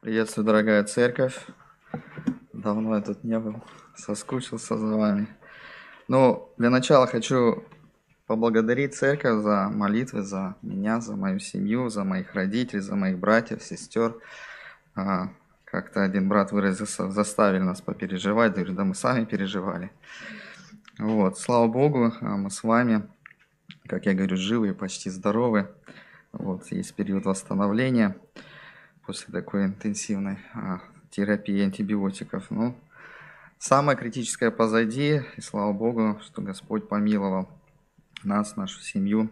Приветствую, дорогая церковь. Давно я тут не был, соскучился за вами. Ну, для начала хочу поблагодарить церковь за молитвы, за меня, за мою семью, за моих родителей, за моих братьев, сестер. А, как-то один брат выразился, заставили нас попереживать, говорю, да мы сами переживали. Вот, слава Богу, а мы с вами, как я говорю, живы и почти здоровы. Вот, есть период восстановления после такой интенсивной а, терапии антибиотиков. Ну, самое критическое позади, и слава Богу, что Господь помиловал нас, нашу семью.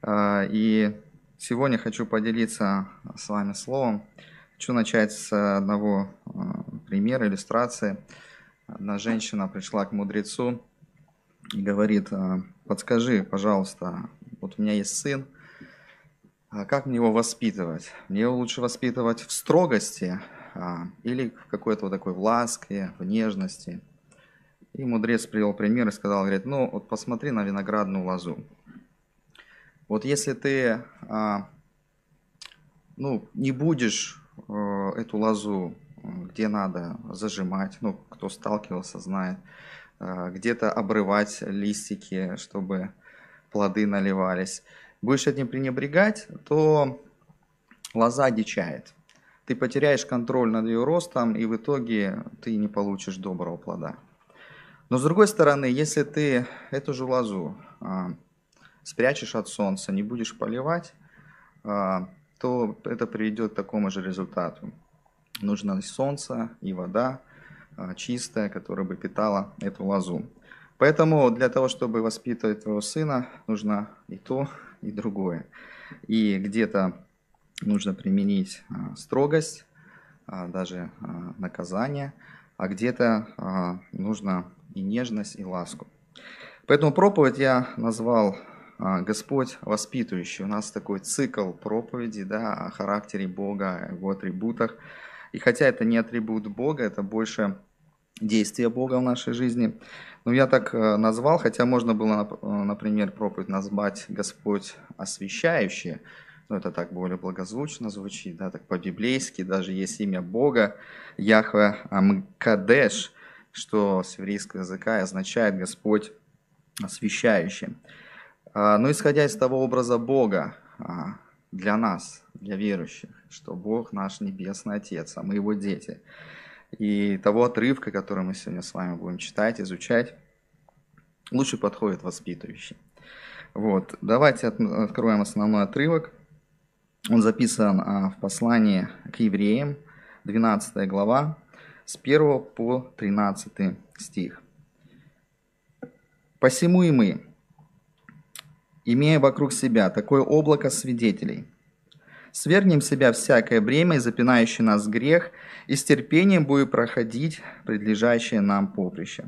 А, и сегодня хочу поделиться с вами словом. Хочу начать с одного а, примера, иллюстрации. Одна женщина пришла к мудрецу и говорит, подскажи, пожалуйста, вот у меня есть сын, а как мне его воспитывать? Мне его лучше воспитывать в строгости а, или в какой-то вот такой в ласке, в нежности. И мудрец привел пример и сказал, говорит, ну вот посмотри на виноградную лозу. Вот если ты а, ну, не будешь а, эту лозу, где надо зажимать, ну, кто сталкивался, знает, а, где-то обрывать листики, чтобы плоды наливались, будешь этим пренебрегать, то лоза дичает. Ты потеряешь контроль над ее ростом, и в итоге ты не получишь доброго плода. Но с другой стороны, если ты эту же лозу а, спрячешь от солнца, не будешь поливать, а, то это приведет к такому же результату. Нужно солнце и вода а, чистая, которая бы питала эту лозу. Поэтому для того, чтобы воспитывать твоего сына, нужно и то, и другое. И где-то нужно применить а, строгость, а, даже а, наказание, а где-то нужно и нежность, и ласку. Поэтому проповедь я назвал Господь воспитывающий. У нас такой цикл проповеди да, о характере Бога, о его атрибутах. И хотя это не атрибут Бога, это больше действия Бога в нашей жизни. Ну, я так э, назвал, хотя можно было, э, например, проповедь назвать «Господь освящающий». Ну, это так более благозвучно звучит, да, так по-библейски. Даже есть имя Бога, Яхве Амкадеш, что с еврейского языка означает «Господь освящающий». А, но исходя из того образа Бога а, для нас, для верующих, что Бог наш Небесный Отец, а мы Его дети – и того отрывка, который мы сегодня с вами будем читать, изучать, лучше подходит воспитывающий. Вот. Давайте откроем основной отрывок. Он записан а, в послании к евреям, 12 глава, с 1 по 13 стих. «Посему и мы, имея вокруг себя такое облако свидетелей – Свергнем себя всякое бремя и запинающий нас грех, и с терпением будем проходить предлежащее нам поприще.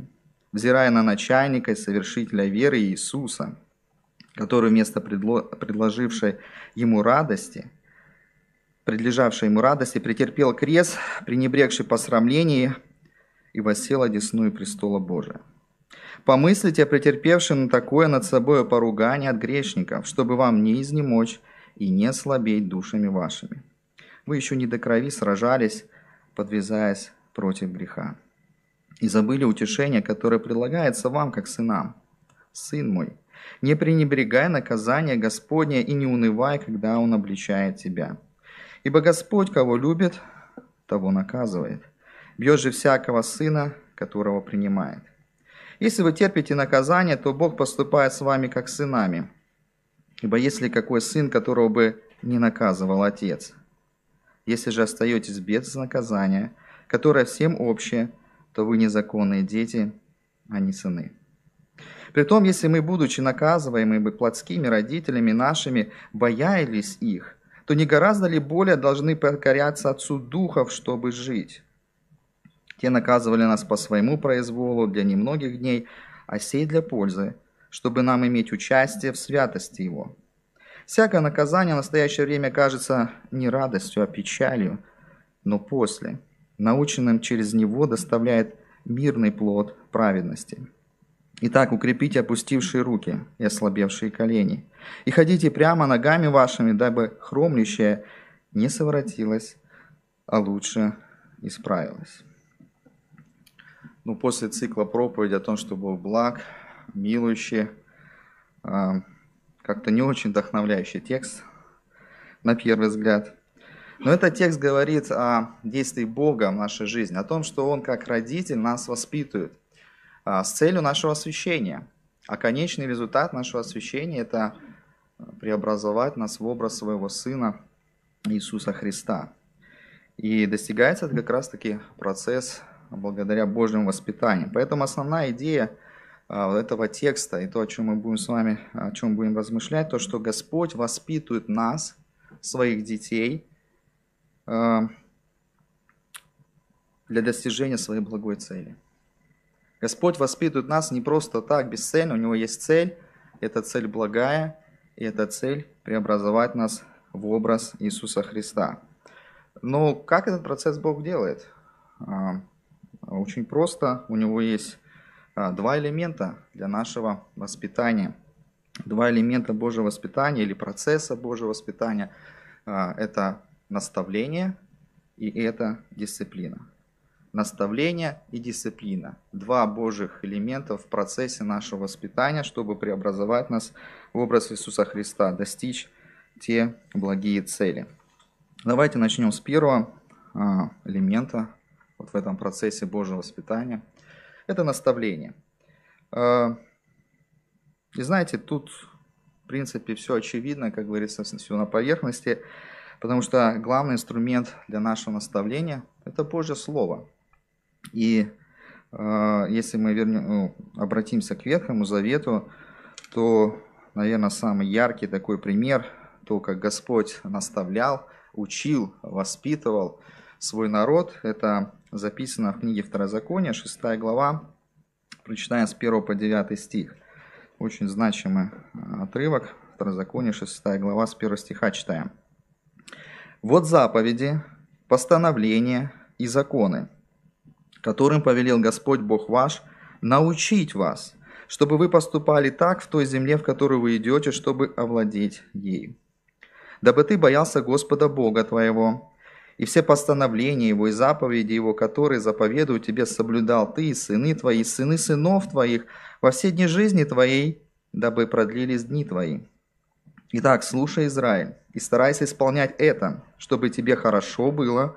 Взирая на начальника и совершителя веры Иисуса, который вместо предло... предложившей ему радости, предлежавшей ему радости, претерпел крест, пренебрегший посрамление и воссел одесную престола Божия. Помыслите о претерпевшем на такое над собой поругание от грешников, чтобы вам не изнемочь и не слабеть душами вашими. Вы еще не до крови сражались, подвязаясь против греха. И забыли утешение, которое предлагается вам, как сынам. Сын мой, не пренебрегай наказание Господне и не унывай, когда Он обличает тебя. Ибо Господь, кого любит, того наказывает. Бьет же всякого сына, которого принимает. Если вы терпите наказание, то Бог поступает с вами как сынами – Ибо если какой сын, которого бы не наказывал отец? Если же остаетесь без наказания, которое всем общее, то вы незаконные дети, а не сыны. Притом, если мы, будучи наказываемыми плотскими родителями нашими, боялись их, то не гораздо ли более должны покоряться Отцу Духов, чтобы жить? Те наказывали нас по своему произволу для немногих дней, а сей для пользы – чтобы нам иметь участие в святости Его. Всякое наказание в настоящее время кажется не радостью, а печалью, но после, наученным через него, доставляет мирный плод праведности. Итак, укрепите опустившие руки и ослабевшие колени, и ходите прямо ногами вашими, дабы хромлющее не совратилось, а лучше исправилась. Ну, после цикла проповеди о том, что Бог благ, милующий, а, как-то не очень вдохновляющий текст, на первый взгляд. Но этот текст говорит о действии Бога в нашей жизни, о том, что Он как родитель нас воспитывает а, с целью нашего освящения. А конечный результат нашего освящения – это преобразовать нас в образ своего Сына Иисуса Христа. И достигается это как раз-таки процесс благодаря Божьему воспитанию. Поэтому основная идея этого текста и то, о чем мы будем с вами, о чем будем размышлять, то, что Господь воспитывает нас, своих детей, а, для достижения своей благой цели. Господь воспитывает нас не просто так, бесцельно, у Него есть цель, эта цель благая, и эта цель преобразовать нас в образ Иисуса Христа. Но как этот процесс Бог делает? А, очень просто. У него есть а, два элемента для нашего воспитания. Два элемента Божьего воспитания или процесса Божьего воспитания. А, это наставление и это дисциплина. Наставление и дисциплина. Два Божьих элемента в процессе нашего воспитания, чтобы преобразовать нас в образ Иисуса Христа, достичь те благие цели. Давайте начнем с первого а, элемента вот в этом процессе Божьего воспитания. Это наставление. А, и знаете, тут в принципе все очевидно, как говорится, все на поверхности, потому что главный инструмент для нашего наставления – это Божье Слово. И э, если мы вернем, ну, обратимся к Ветхому Завету, то, наверное, самый яркий такой пример, то, как Господь наставлял, учил, воспитывал свой народ, это записано в книге Второзакония, 6 глава, прочитаем с 1 по 9 стих. Очень значимый э, отрывок, Второзаконие, 6 глава, с 1 стиха читаем. «Вот заповеди, постановления и законы, которым повелел Господь Бог ваш, научить вас, чтобы вы поступали так в той земле, в которую вы идете, чтобы овладеть ею. Дабы ты боялся Господа Бога твоего, и все постановления Его и заповеди Его, которые заповедуют тебе, соблюдал ты и сыны твои, и сыны сынов твоих во все дни жизни твоей, дабы продлились дни твои. Итак, слушай, Израиль, и старайся исполнять это, чтобы тебе хорошо было,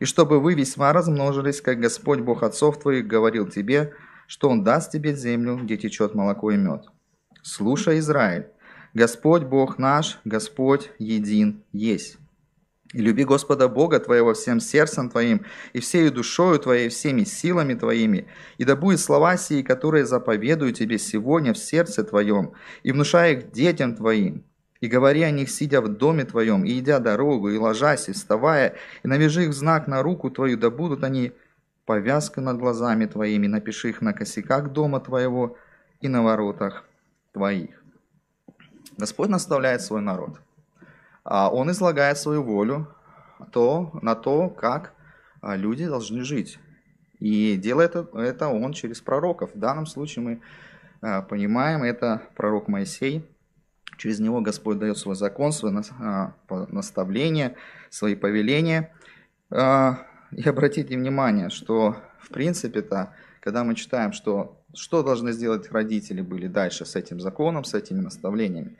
и чтобы вы весьма размножились, как Господь Бог отцов твоих говорил тебе, что Он даст тебе землю, где течет молоко и мед. Слушай, Израиль, Господь Бог наш, Господь един есть. И люби Господа Бога твоего всем сердцем твоим, и всею душою твоей, всеми силами твоими, и да будет слова сии, которые заповедую тебе сегодня в сердце твоем, и внушай их детям твоим, и говори о них, сидя в доме твоем, и идя дорогу, и ложась, и вставая, и навяжи их знак на руку твою, да будут они повязкой над глазами твоими, напиши их на косяках дома твоего и на воротах твоих. Господь наставляет свой народ – он излагает свою волю то, на то, как а, люди должны жить. И делает это он через пророков. В данном случае мы а, понимаем, это пророк Моисей. Через него Господь дает свой закон, свое наставление, свои повеления. И обратите внимание, что в принципе-то, когда мы читаем, что, что должны сделать родители были дальше с этим законом, с этими наставлениями,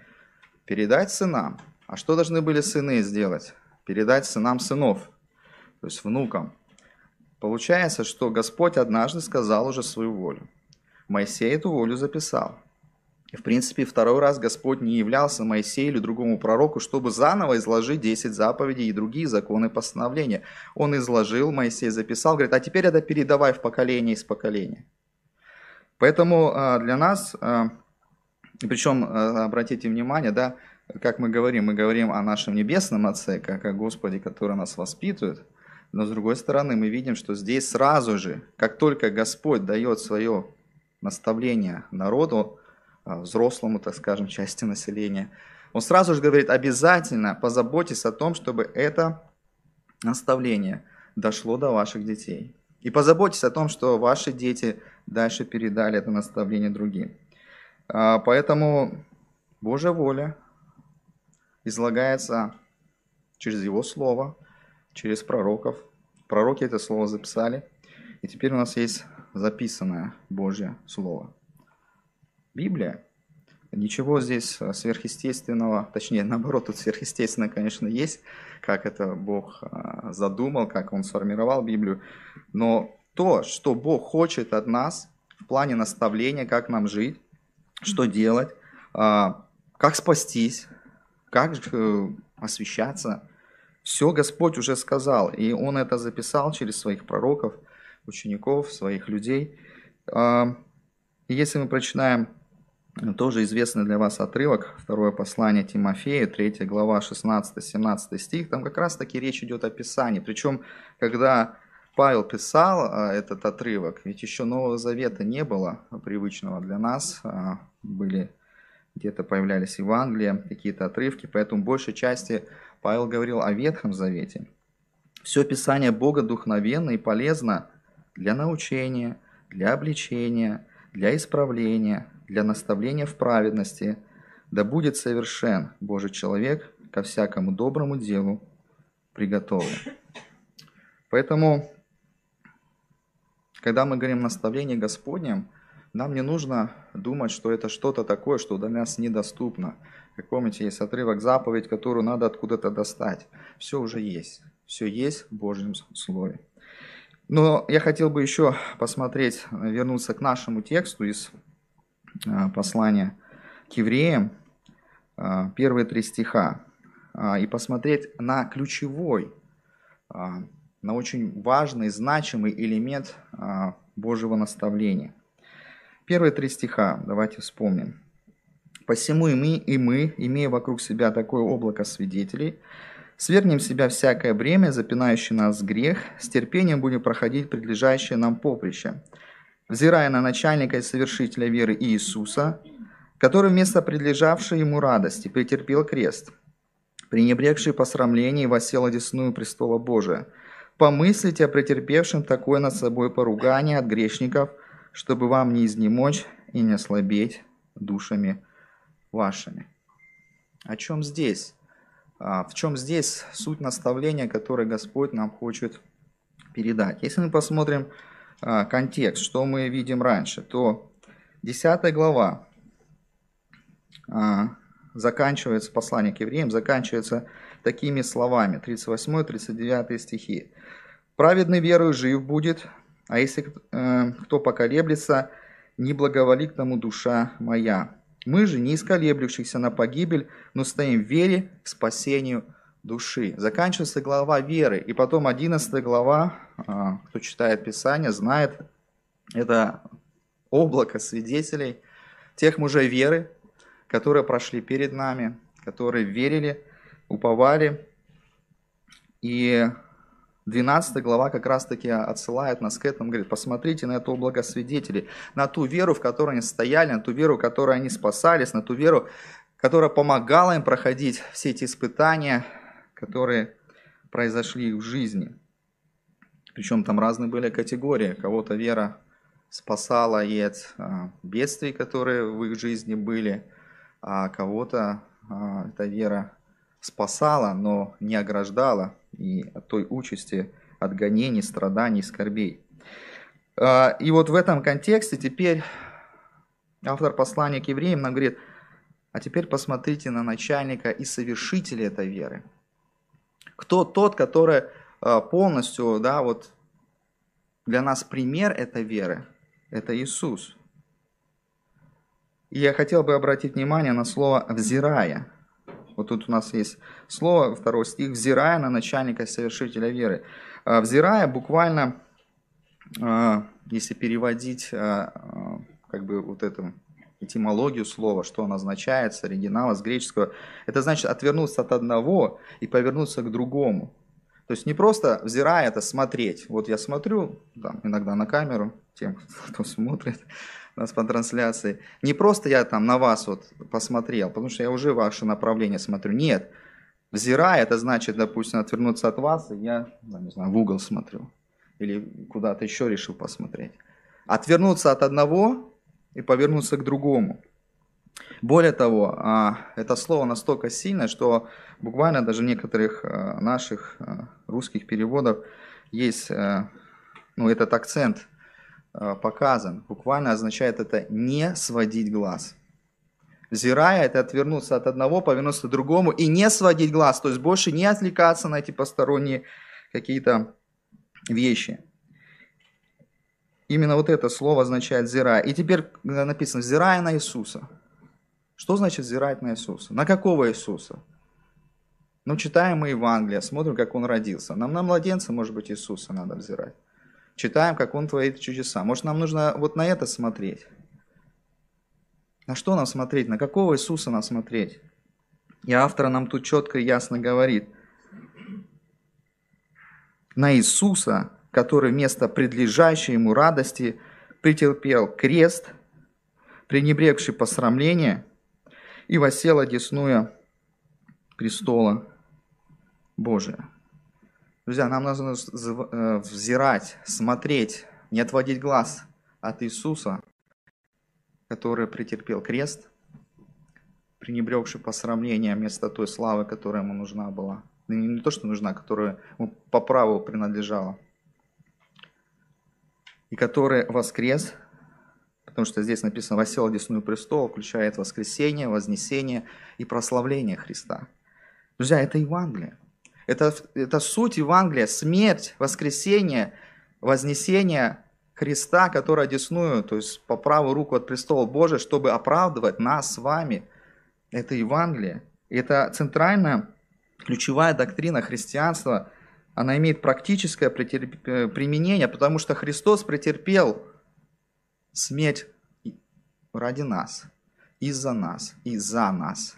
передать сынам, а что должны были сыны сделать? Передать сынам сынов, то есть внукам. Получается, что Господь однажды сказал уже свою волю. Моисей эту волю записал. И, в принципе, второй раз Господь не являлся Моисею или другому пророку, чтобы заново изложить 10 заповедей и другие законы постановления. Он изложил, Моисей записал, говорит, а теперь это передавай в поколение из поколения. Поэтому а, для нас, а, причем, а, обратите внимание, да, как мы говорим, мы говорим о нашем Небесном Отце, как о Господе, который нас воспитывает, но с другой стороны мы видим, что здесь сразу же, как только Господь дает свое наставление народу, а, взрослому, так скажем, части населения, он сразу же говорит, обязательно позаботьтесь о том, чтобы это наставление дошло до ваших детей. И позаботьтесь о том, что ваши дети дальше передали это наставление другим. А, поэтому Божья воля, излагается через Его Слово, через пророков. Пророки это слово записали. И теперь у нас есть записанное Божье Слово. Библия. Ничего здесь сверхъестественного, точнее, наоборот, тут сверхъестественное, конечно, есть, как это Бог а, задумал, как Он сформировал Библию. Но то, что Бог хочет от нас в плане наставления, как нам жить, что делать, а, как спастись, как э, освещаться, все Господь уже сказал, и Он это записал через своих пророков, учеников, своих людей. А, и если мы прочитаем тоже известный для вас отрывок, второе послание Тимофею, 3 глава, 16-17 стих, там как раз таки речь идет о Писании. Причем, когда Павел писал а, этот отрывок, ведь еще Нового Завета не было привычного для нас, а, были где-то появлялись Евангелия, какие-то отрывки, поэтому в большей части Павел говорил о Ветхом Завете. Все Писание Бога духовенно и полезно для научения, для обличения, для исправления, для наставления в праведности, да будет совершен Божий человек ко всякому доброму делу приготовлен. Поэтому, когда мы говорим наставление Господнем, нам не нужно думать, что это что-то такое, что для нас недоступно. Как помните, есть отрывок заповедь, которую надо откуда-то достать. Все уже есть. Все есть в Божьем Слове. Но я хотел бы еще посмотреть, вернуться к нашему тексту из а, послания к евреям, а, первые три стиха, а, и посмотреть на ключевой, на очень важный, значимый элемент Божьего наставления. Первые три стиха, давайте вспомним. «Посему и мы, и мы, имея вокруг себя такое облако свидетелей, свергнем себя всякое бремя, запинающее нас грех, с терпением будем проходить предлежащее нам поприще, взирая на начальника и совершителя веры Иисуса, который вместо предлежавшей ему радости претерпел крест, пренебрегший посрамление и восел одесную престола Божия. Помыслите о претерпевшем такое над собой поругание от грешников – чтобы вам не изнемочь и не ослабеть душами вашими. О чем здесь? А, в чем здесь суть наставления, которое Господь нам хочет передать? Если мы посмотрим а, контекст, что мы видим раньше, то 10 глава а, заканчивается, послание к евреям заканчивается такими словами, 38-39 стихи. «Праведный верою жив будет, а если э, кто поколеблется, не благоволи к тому душа моя. Мы же не исколеблющихся на погибель, но стоим в вере к спасению души. Заканчивается глава веры. И потом 11 глава, э, кто читает Писание, знает, это облако свидетелей тех мужей веры, которые прошли перед нами, которые верили, уповали и 12 глава как раз-таки отсылает нас к этому, говорит, посмотрите на это облако на ту веру, в которой они стояли, на ту веру, в которой они спасались, на ту веру, которая помогала им проходить все эти испытания, которые произошли в жизни. Причем там разные были категории. Кого-то вера спасала и от а, бедствий, которые в их жизни были, а кого-то а, эта вера спасала, но не ограждала и от той участи, от гонений, страданий, скорбей. А, и вот в этом контексте теперь автор послания к евреям нам говорит, а теперь посмотрите на начальника и совершителя этой веры. Кто тот, который а, полностью, да, вот для нас пример этой веры, это Иисус. И я хотел бы обратить внимание на слово «взирая». Тут у нас есть слово, второй стих, «взирая на начальника совершителя веры». А, «Взирая» буквально, а, если переводить а, как бы вот эту этимологию слова, что он означает с оригинала, с греческого, это значит отвернуться от одного и повернуться к другому. То есть не просто взирая это смотреть. Вот я смотрю, там, иногда на камеру, тем, кто смотрит, нас по трансляции. Не просто я там на вас вот посмотрел, потому что я уже ваше направление смотрю. Нет. Взирая, это значит, допустим, отвернуться от вас, и я, ну, не знаю, в угол смотрю. Или куда-то еще решил посмотреть. Отвернуться от одного и повернуться к другому. Более того, а, это слово настолько сильное, что буквально даже в некоторых а, наших а, русских переводах есть ну, этот акцент показан. Буквально означает это «не сводить глаз». Зирая – это отвернуться от одного, повернуться к другому и не сводить глаз, то есть больше не отвлекаться на эти посторонние какие-то вещи. Именно вот это слово означает «зирая». И теперь написано «зирая на Иисуса». Что значит взирать на Иисуса? На какого Иисуса? Ну, читаем мы Евангелие, смотрим, как Он родился. Нам на младенца, может быть, Иисуса надо взирать. Читаем, как Он творит чудеса. Может, нам нужно вот на это смотреть? На что нам смотреть? На какого Иисуса нам смотреть? И автор нам тут четко и ясно говорит. На Иисуса, который вместо предлежащей ему радости претерпел крест, пренебрегший посрамление, и восела десную престола Божия. Друзья, нам нужно э, взирать, смотреть, не отводить глаз от Иисуса, который претерпел крест, пренебрегший посрамление вместо той славы, которая ему нужна была. Не то, что нужна, которая ему по праву принадлежала. И который воскрес потому что здесь написано «восел одесную престол», включает воскресение, вознесение и прославление Христа. Друзья, это Евангелие. Это, это суть Евангелия, смерть, воскресение, вознесение Христа, который одесную, то есть по правую руку от престола Божия, чтобы оправдывать нас с вами. Это Евангелие. это центральная, ключевая доктрина христианства. Она имеет практическое применение, потому что Христос претерпел смерть ради нас, из-за нас и за нас.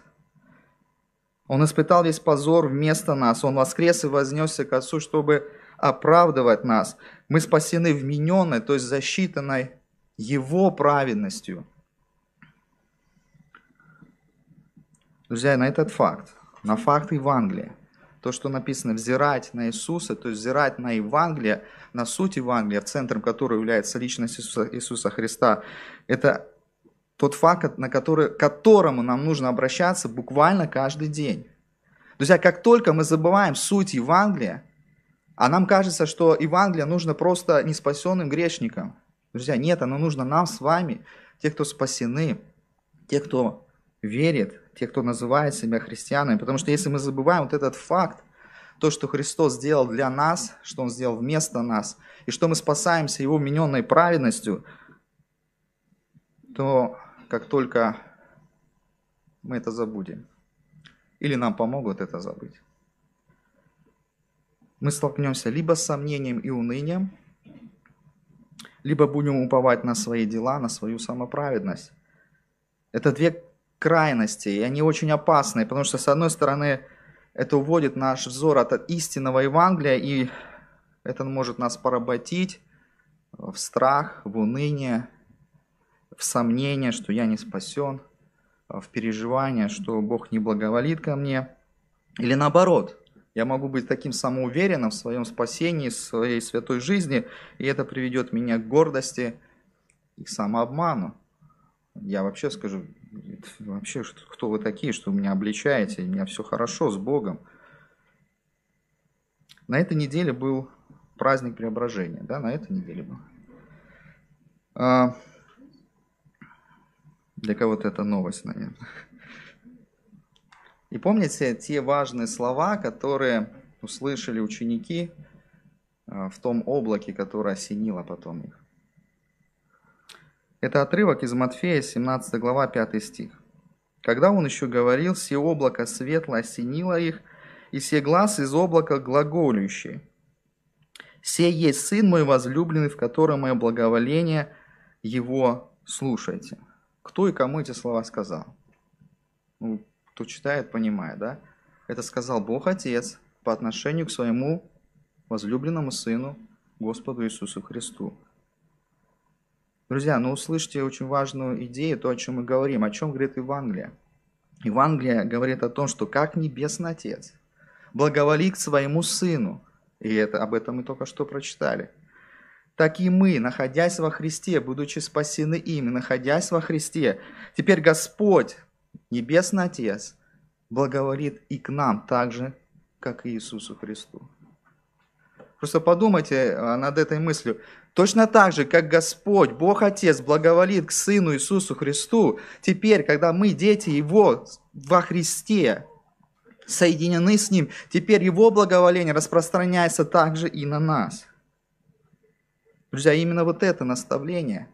Он испытал весь позор вместо нас. Он воскрес и вознесся к Отцу, чтобы оправдывать нас. Мы спасены вмененной, то есть засчитанной Его праведностью. Друзья, на этот факт, на факт Евангелия, то, что написано «взирать на Иисуса», то есть взирать на Евангелие, на суть Евангелия, в центром которой является личность Иисуса, Иисуса Христа, это тот факт, на который, к которому нам нужно обращаться буквально каждый день. Друзья, как только мы забываем суть Евангелия, а нам кажется, что Евангелие нужно просто неспасенным грешникам. Друзья, нет, оно нужно нам с вами, те, кто спасены, те, кто верит, те, кто называет себя христианами. Потому что если мы забываем вот этот факт, то, что Христос сделал для нас, что Он сделал вместо нас, и что мы спасаемся Его вмененной праведностью, то как только мы это забудем, или нам помогут это забыть, мы столкнемся либо с сомнением и унынием, либо будем уповать на свои дела, на свою самоправедность. Это две крайности, и они очень опасные, потому что, с одной стороны, это уводит наш взор от истинного Евангелия, и это может нас поработить в страх, в уныние, в сомнение, что я не спасен, в переживание, что Бог не благоволит ко мне. Или наоборот, я могу быть таким самоуверенным в своем спасении, в своей святой жизни, и это приведет меня к гордости и к самообману. Я вообще скажу, вообще, кто вы такие, что вы меня обличаете, у меня все хорошо с Богом. На этой неделе был праздник преображения, да, на этой неделе был. Для кого-то это новость, наверное. И помните те важные слова, которые услышали ученики а, в том облаке, которое осенило потом их. Это отрывок из Матфея, 17 глава, 5 стих. Когда он еще говорил, все облако светло осенило их, и все глаз из облака глаголющие. «Се есть Сын мой возлюбленный, в котором мое благоволение, его слушайте». Кто и кому эти слова сказал? Ну, кто читает, понимает, да? Это сказал Бог Отец по отношению к своему возлюбленному Сыну, Господу Иисусу Христу. Друзья, ну услышьте очень важную идею, то, о чем мы говорим. О чем говорит Евангелие? Евангелие говорит о том, что как Небесный Отец благоволит к своему Сыну, и это, об этом мы только что прочитали, так и мы, находясь во Христе, будучи спасены им, находясь во Христе, теперь Господь, Небесный Отец, благоволит и к нам так же, как и Иисусу Христу. Просто подумайте а, над этой мыслью. Точно так же, как Господь, Бог Отец, благоволит к Сыну Иисусу Христу, теперь, когда мы, дети Его, во Христе, соединены с Ним, теперь Его благоволение распространяется также и на нас – Друзья, именно вот это наставление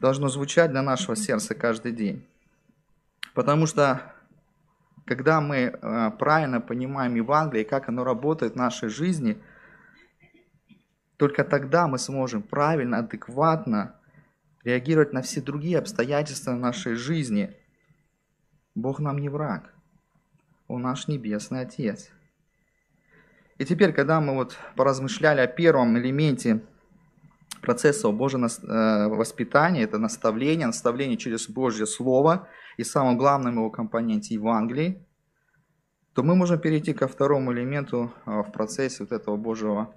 должно звучать для нашего сердца каждый день. Потому что когда мы э, правильно понимаем Евангелие и как оно работает в нашей жизни, только тогда мы сможем правильно, адекватно реагировать на все другие обстоятельства нашей жизни. Бог нам не враг. Он наш Небесный Отец. И теперь, когда мы вот поразмышляли о первом элементе процесса Божьего э, воспитания, это наставление, наставление через Божье Слово и самым главным его компоненте Евангелии, то мы можем перейти ко второму элементу э, в процессе вот этого Божьего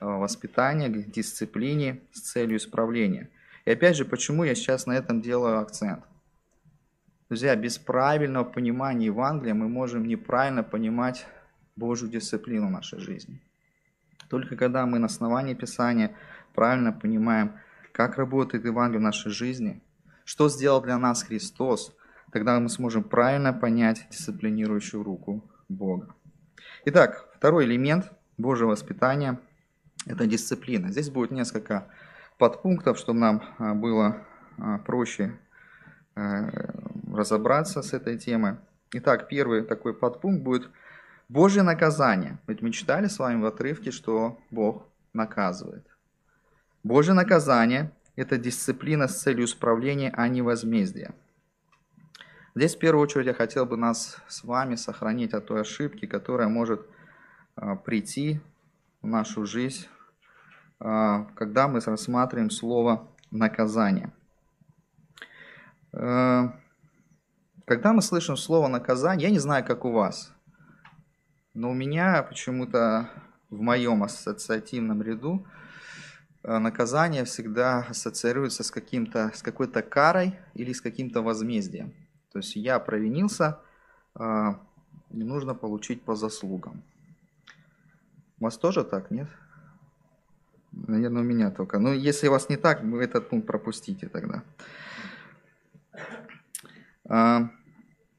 э, воспитания, к дисциплине с целью исправления. И опять же, почему я сейчас на этом делаю акцент? Друзья, без правильного понимания Евангелия мы можем неправильно понимать Божью дисциплину в нашей жизни. Только когда мы на основании Писания правильно понимаем, как работает Евангелие в нашей жизни, что сделал для нас Христос, тогда мы сможем правильно понять дисциплинирующую руку Бога. Итак, второй элемент Божьего воспитания – это дисциплина. Здесь будет несколько подпунктов, чтобы нам а, было а, проще а, разобраться с этой темой. Итак, первый такой подпункт будет – Божье наказание. Ведь мы читали с вами в отрывке, что Бог наказывает. Божье наказание – это дисциплина с целью исправления, а не возмездия. Здесь в первую очередь я хотел бы нас с вами сохранить от той ошибки, которая может а, прийти в нашу жизнь, а, когда мы рассматриваем слово «наказание». Э, когда мы слышим слово «наказание», я не знаю, как у вас – но у меня почему-то в моем ассоциативном ряду э, наказание всегда ассоциируется с, каким-то, с какой-то карой или с каким-то возмездием. То есть я провинился, э, и нужно получить по заслугам. У вас тоже так, нет? Наверное, у меня только. Но если у вас не так, вы этот пункт пропустите тогда.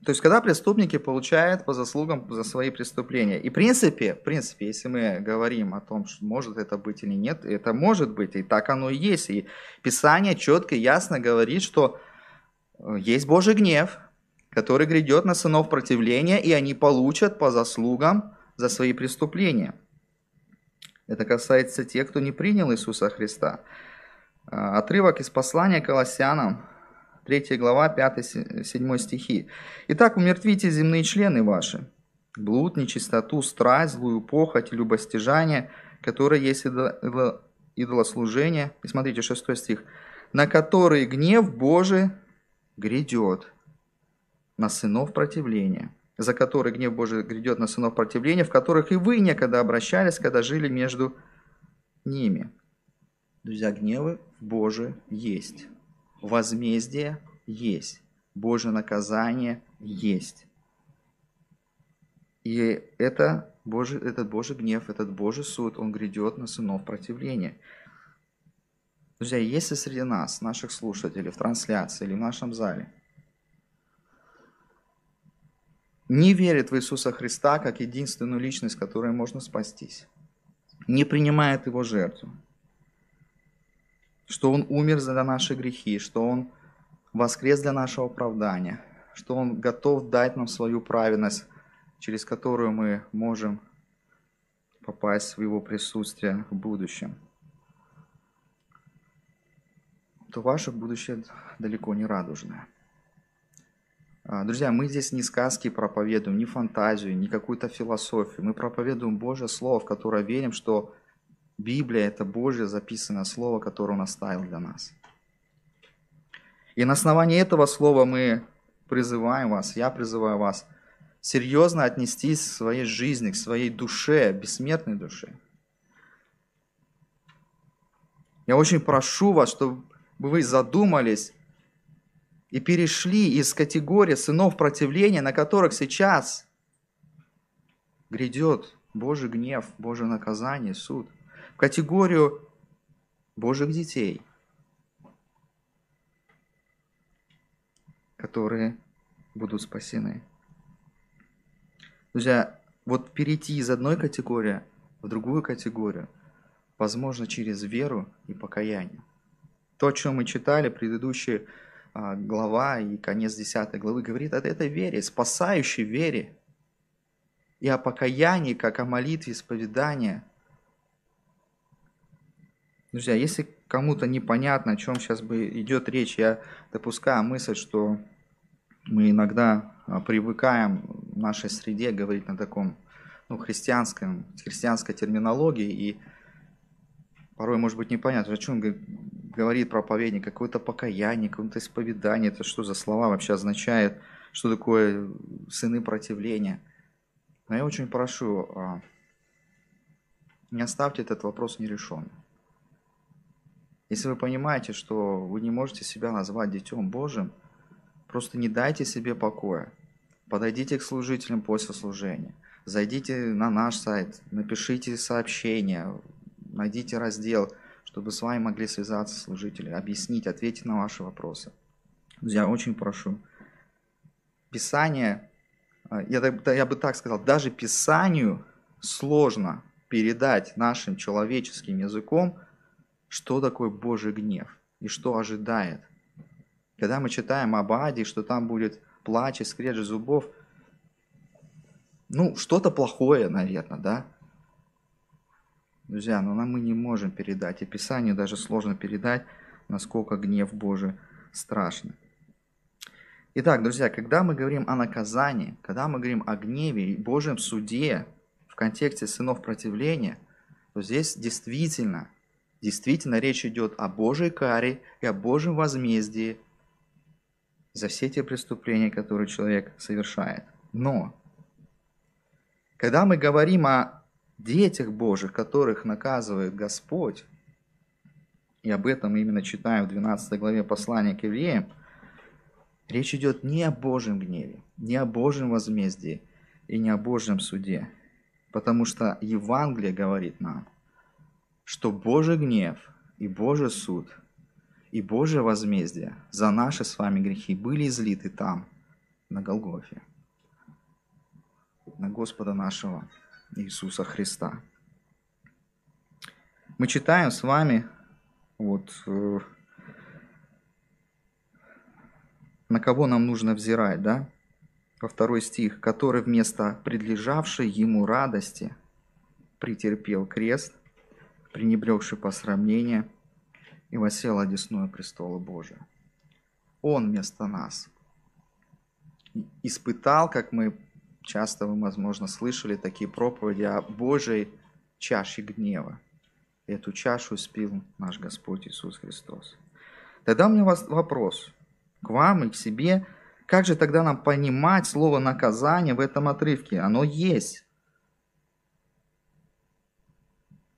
То есть, когда преступники получают по заслугам за свои преступления. И в принципе, в принципе, если мы говорим о том, что может это быть или нет, это может быть, и так оно и есть. И Писание четко и ясно говорит, что э, есть Божий гнев, который грядет на сынов противления, и они получат по заслугам за свои преступления. Это касается тех, кто не принял Иисуса Христа. А, отрывок из послания Колоссянам, 3 глава, 5-7 стихи. «Итак, умертвите земные члены ваши, блуд, нечистоту, страсть, злую похоть, любостяжание, которое есть идолослужение». И смотрите, 6 стих. «На которые гнев Божий грядет на сынов противления, за которые гнев Божий грядет на сынов противления, в которых и вы некогда обращались, когда жили между ними». Друзья, гневы Божии есть возмездие есть, Божье наказание есть. И это Божий, этот Божий гнев, этот Божий суд, он грядет на сынов противления. Друзья, если среди нас, наших слушателей, в трансляции или в нашем зале, не верит в Иисуса Христа как единственную личность, которой можно спастись, не принимает Его жертву, что Он умер за наши грехи, что Он воскрес для нашего оправдания, что Он готов дать нам свою праведность, через которую мы можем попасть в Его присутствие в будущем, то ваше будущее далеко не радужное. А, друзья, мы здесь не сказки проповедуем, не фантазию, не какую-то философию. Мы проповедуем Божье Слово, в которое верим, что Библия – это Божье записанное Слово, которое Он оставил для нас. И на основании этого слова мы призываем вас, я призываю вас, серьезно отнестись к своей жизни, к своей душе, бессмертной душе. Я очень прошу вас, чтобы вы задумались и перешли из категории сынов противления, на которых сейчас грядет Божий гнев, Божье наказание, суд, категорию Божьих детей, которые будут спасены. Друзья, вот перейти из одной категории в другую категорию возможно через веру и покаяние. То, о чем мы читали, предыдущая а, глава и конец 10 главы, говорит о этой вере, спасающей вере. И о покаянии, как о молитве исповедания. Друзья, если кому-то непонятно, о чем сейчас бы идет речь, я допускаю мысль, что мы иногда а, привыкаем в нашей среде говорить на таком ну, христианском, христианской терминологии, и порой может быть непонятно, о чем говорит проповедник, какое-то покаяние, какое-то исповедание, это что за слова вообще означает, что такое сыны противления. Но я очень прошу, а, не оставьте этот вопрос нерешенным. Если вы понимаете, что вы не можете себя назвать Детем Божьим, просто не дайте себе покоя. Подойдите к служителям после служения. Зайдите на наш сайт, напишите сообщение, найдите раздел, чтобы с вами могли связаться служители, объяснить, ответить на ваши вопросы. Друзья, очень прошу. Писание, а, я, я бы так сказал, даже Писанию сложно передать нашим человеческим языком, что такое Божий гнев и что ожидает. Когда мы читаем об Аде, что там будет плач и скрежет зубов – ну, что-то плохое, наверное, да? Друзья, но нам мы не можем передать, и Писанию даже сложно передать, насколько гнев Божий страшный. Итак, друзья, когда мы говорим о наказании, когда мы говорим о гневе и Божьем суде в контексте сынов противления, то здесь действительно, действительно речь идет о Божьей каре и о Божьем возмездии за все те преступления, которые человек совершает. Но когда мы говорим о детях Божьих, которых наказывает Господь, и об этом именно читаем в 12 главе послания к евреям, речь идет не о Божьем гневе, не о Божьем возмездии и не о Божьем суде. Потому что Евангелие говорит нам, что Божий гнев и Божий суд и Божье возмездие за наши с вами грехи были излиты там, на Голгофе на Господа нашего Иисуса Христа. Мы читаем с вами, вот, э, на кого нам нужно взирать, да? Во второй стих, который вместо предлежавшей ему радости претерпел крест, пренебрегший посрамление, и восел одесную престола Божия. Он вместо нас испытал, как мы Часто вы, возможно, слышали такие проповеди о Божьей чаше гнева. Эту чашу спил наш Господь Иисус Христос. Тогда у меня вопрос к вам и к себе. Как же тогда нам понимать слово наказание в этом отрывке? Оно есть.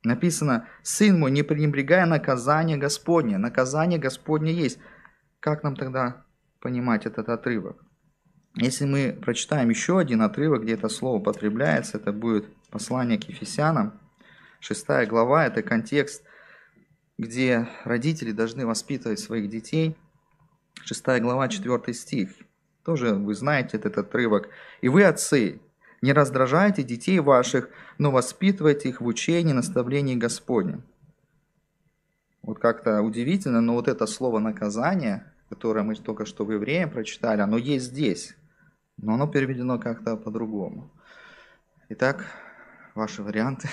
Написано, «Сын мой, не пренебрегая наказание Господне». Наказание Господне есть. Как нам тогда понимать этот отрывок? Если мы прочитаем еще один отрывок, где это слово употребляется, это будет послание к Ефесянам, шестая глава, это контекст, где родители должны воспитывать своих детей. Шестая глава, четвертый стих. Тоже вы знаете этот отрывок. «И вы, отцы, не раздражайте детей ваших, но воспитывайте их в учении, наставлении Господнем». Вот как-то удивительно, но вот это слово «наказание», которое мы только что в Евреям прочитали, оно есть здесь но оно переведено как-то по-другому. Итак, ваши варианты.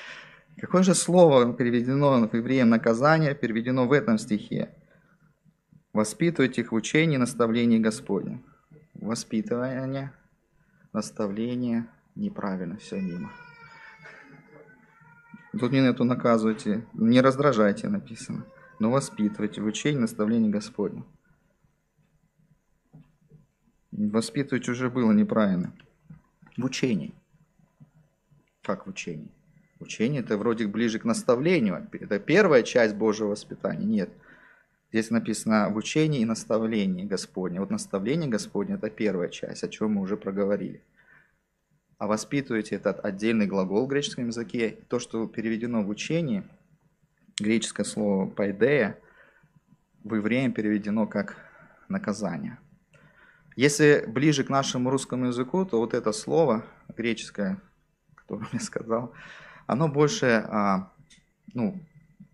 Какое же слово переведено в евреям наказание, переведено в этом стихе? Воспитывать их в учении и наставлении Господня. Воспитывание, наставление, неправильно, все мимо. Тут не эту наказывайте, не раздражайте написано, но воспитывайте в учении и наставлении Господня. Воспитывать уже было неправильно. В учении. Как в учении? Учение это вроде ближе к наставлению. Это первая часть Божьего воспитания. Нет. Здесь написано в учении и наставлении Господне. Вот наставление Господне – это первая часть, о чем мы уже проговорили. А воспитываете этот отдельный глагол в греческом языке. То, что переведено в учении, греческое слово «пайдея», в евреям переведено как «наказание». Если ближе к нашему русскому языку, то вот это слово греческое, которое я сказал, оно больше а, ну,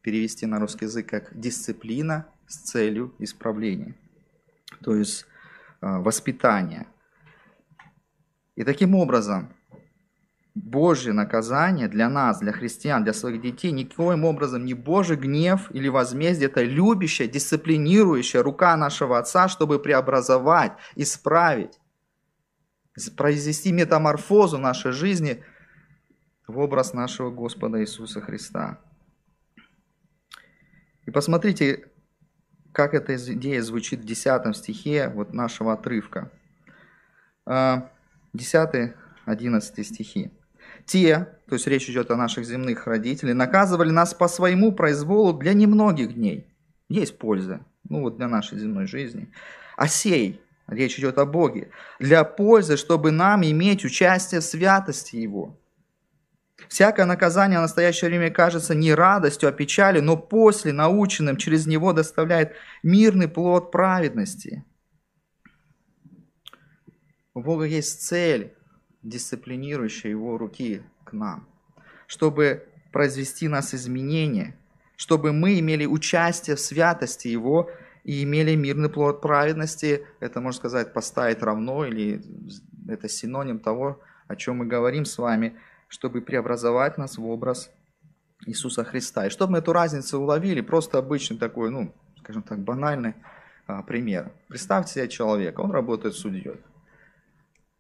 перевести на русский язык как дисциплина с целью исправления, то есть а, воспитание. И таким образом, Божье наказание для нас, для христиан, для своих детей, никоим образом не Божий гнев или возмездие, это любящая, дисциплинирующая рука нашего Отца, чтобы преобразовать, исправить, произвести метаморфозу нашей жизни в образ нашего Господа Иисуса Христа. И посмотрите, как эта идея звучит в 10 стихе вот нашего отрывка. 10-11 а, стихи. Те, то есть речь идет о наших земных родителях, наказывали нас по своему произволу для немногих дней. Есть польза, ну вот для нашей земной жизни. А сей, речь идет о Боге, для пользы, чтобы нам иметь участие в святости Его. Всякое наказание в настоящее время кажется не радостью, а печалью, но после, наученным через него, доставляет мирный плод праведности. У Бога есть цель, дисциплинирующая его руки к нам, чтобы произвести нас изменения, чтобы мы имели участие в святости Его и имели мирный плод праведности. Это, можно сказать, поставить равно, или это синоним того, о чем мы говорим с вами – чтобы преобразовать нас в образ Иисуса Христа. И чтобы мы эту разницу уловили, просто обычный такой, ну, скажем так, банальный а, пример. Представьте себе человека, он работает судьей.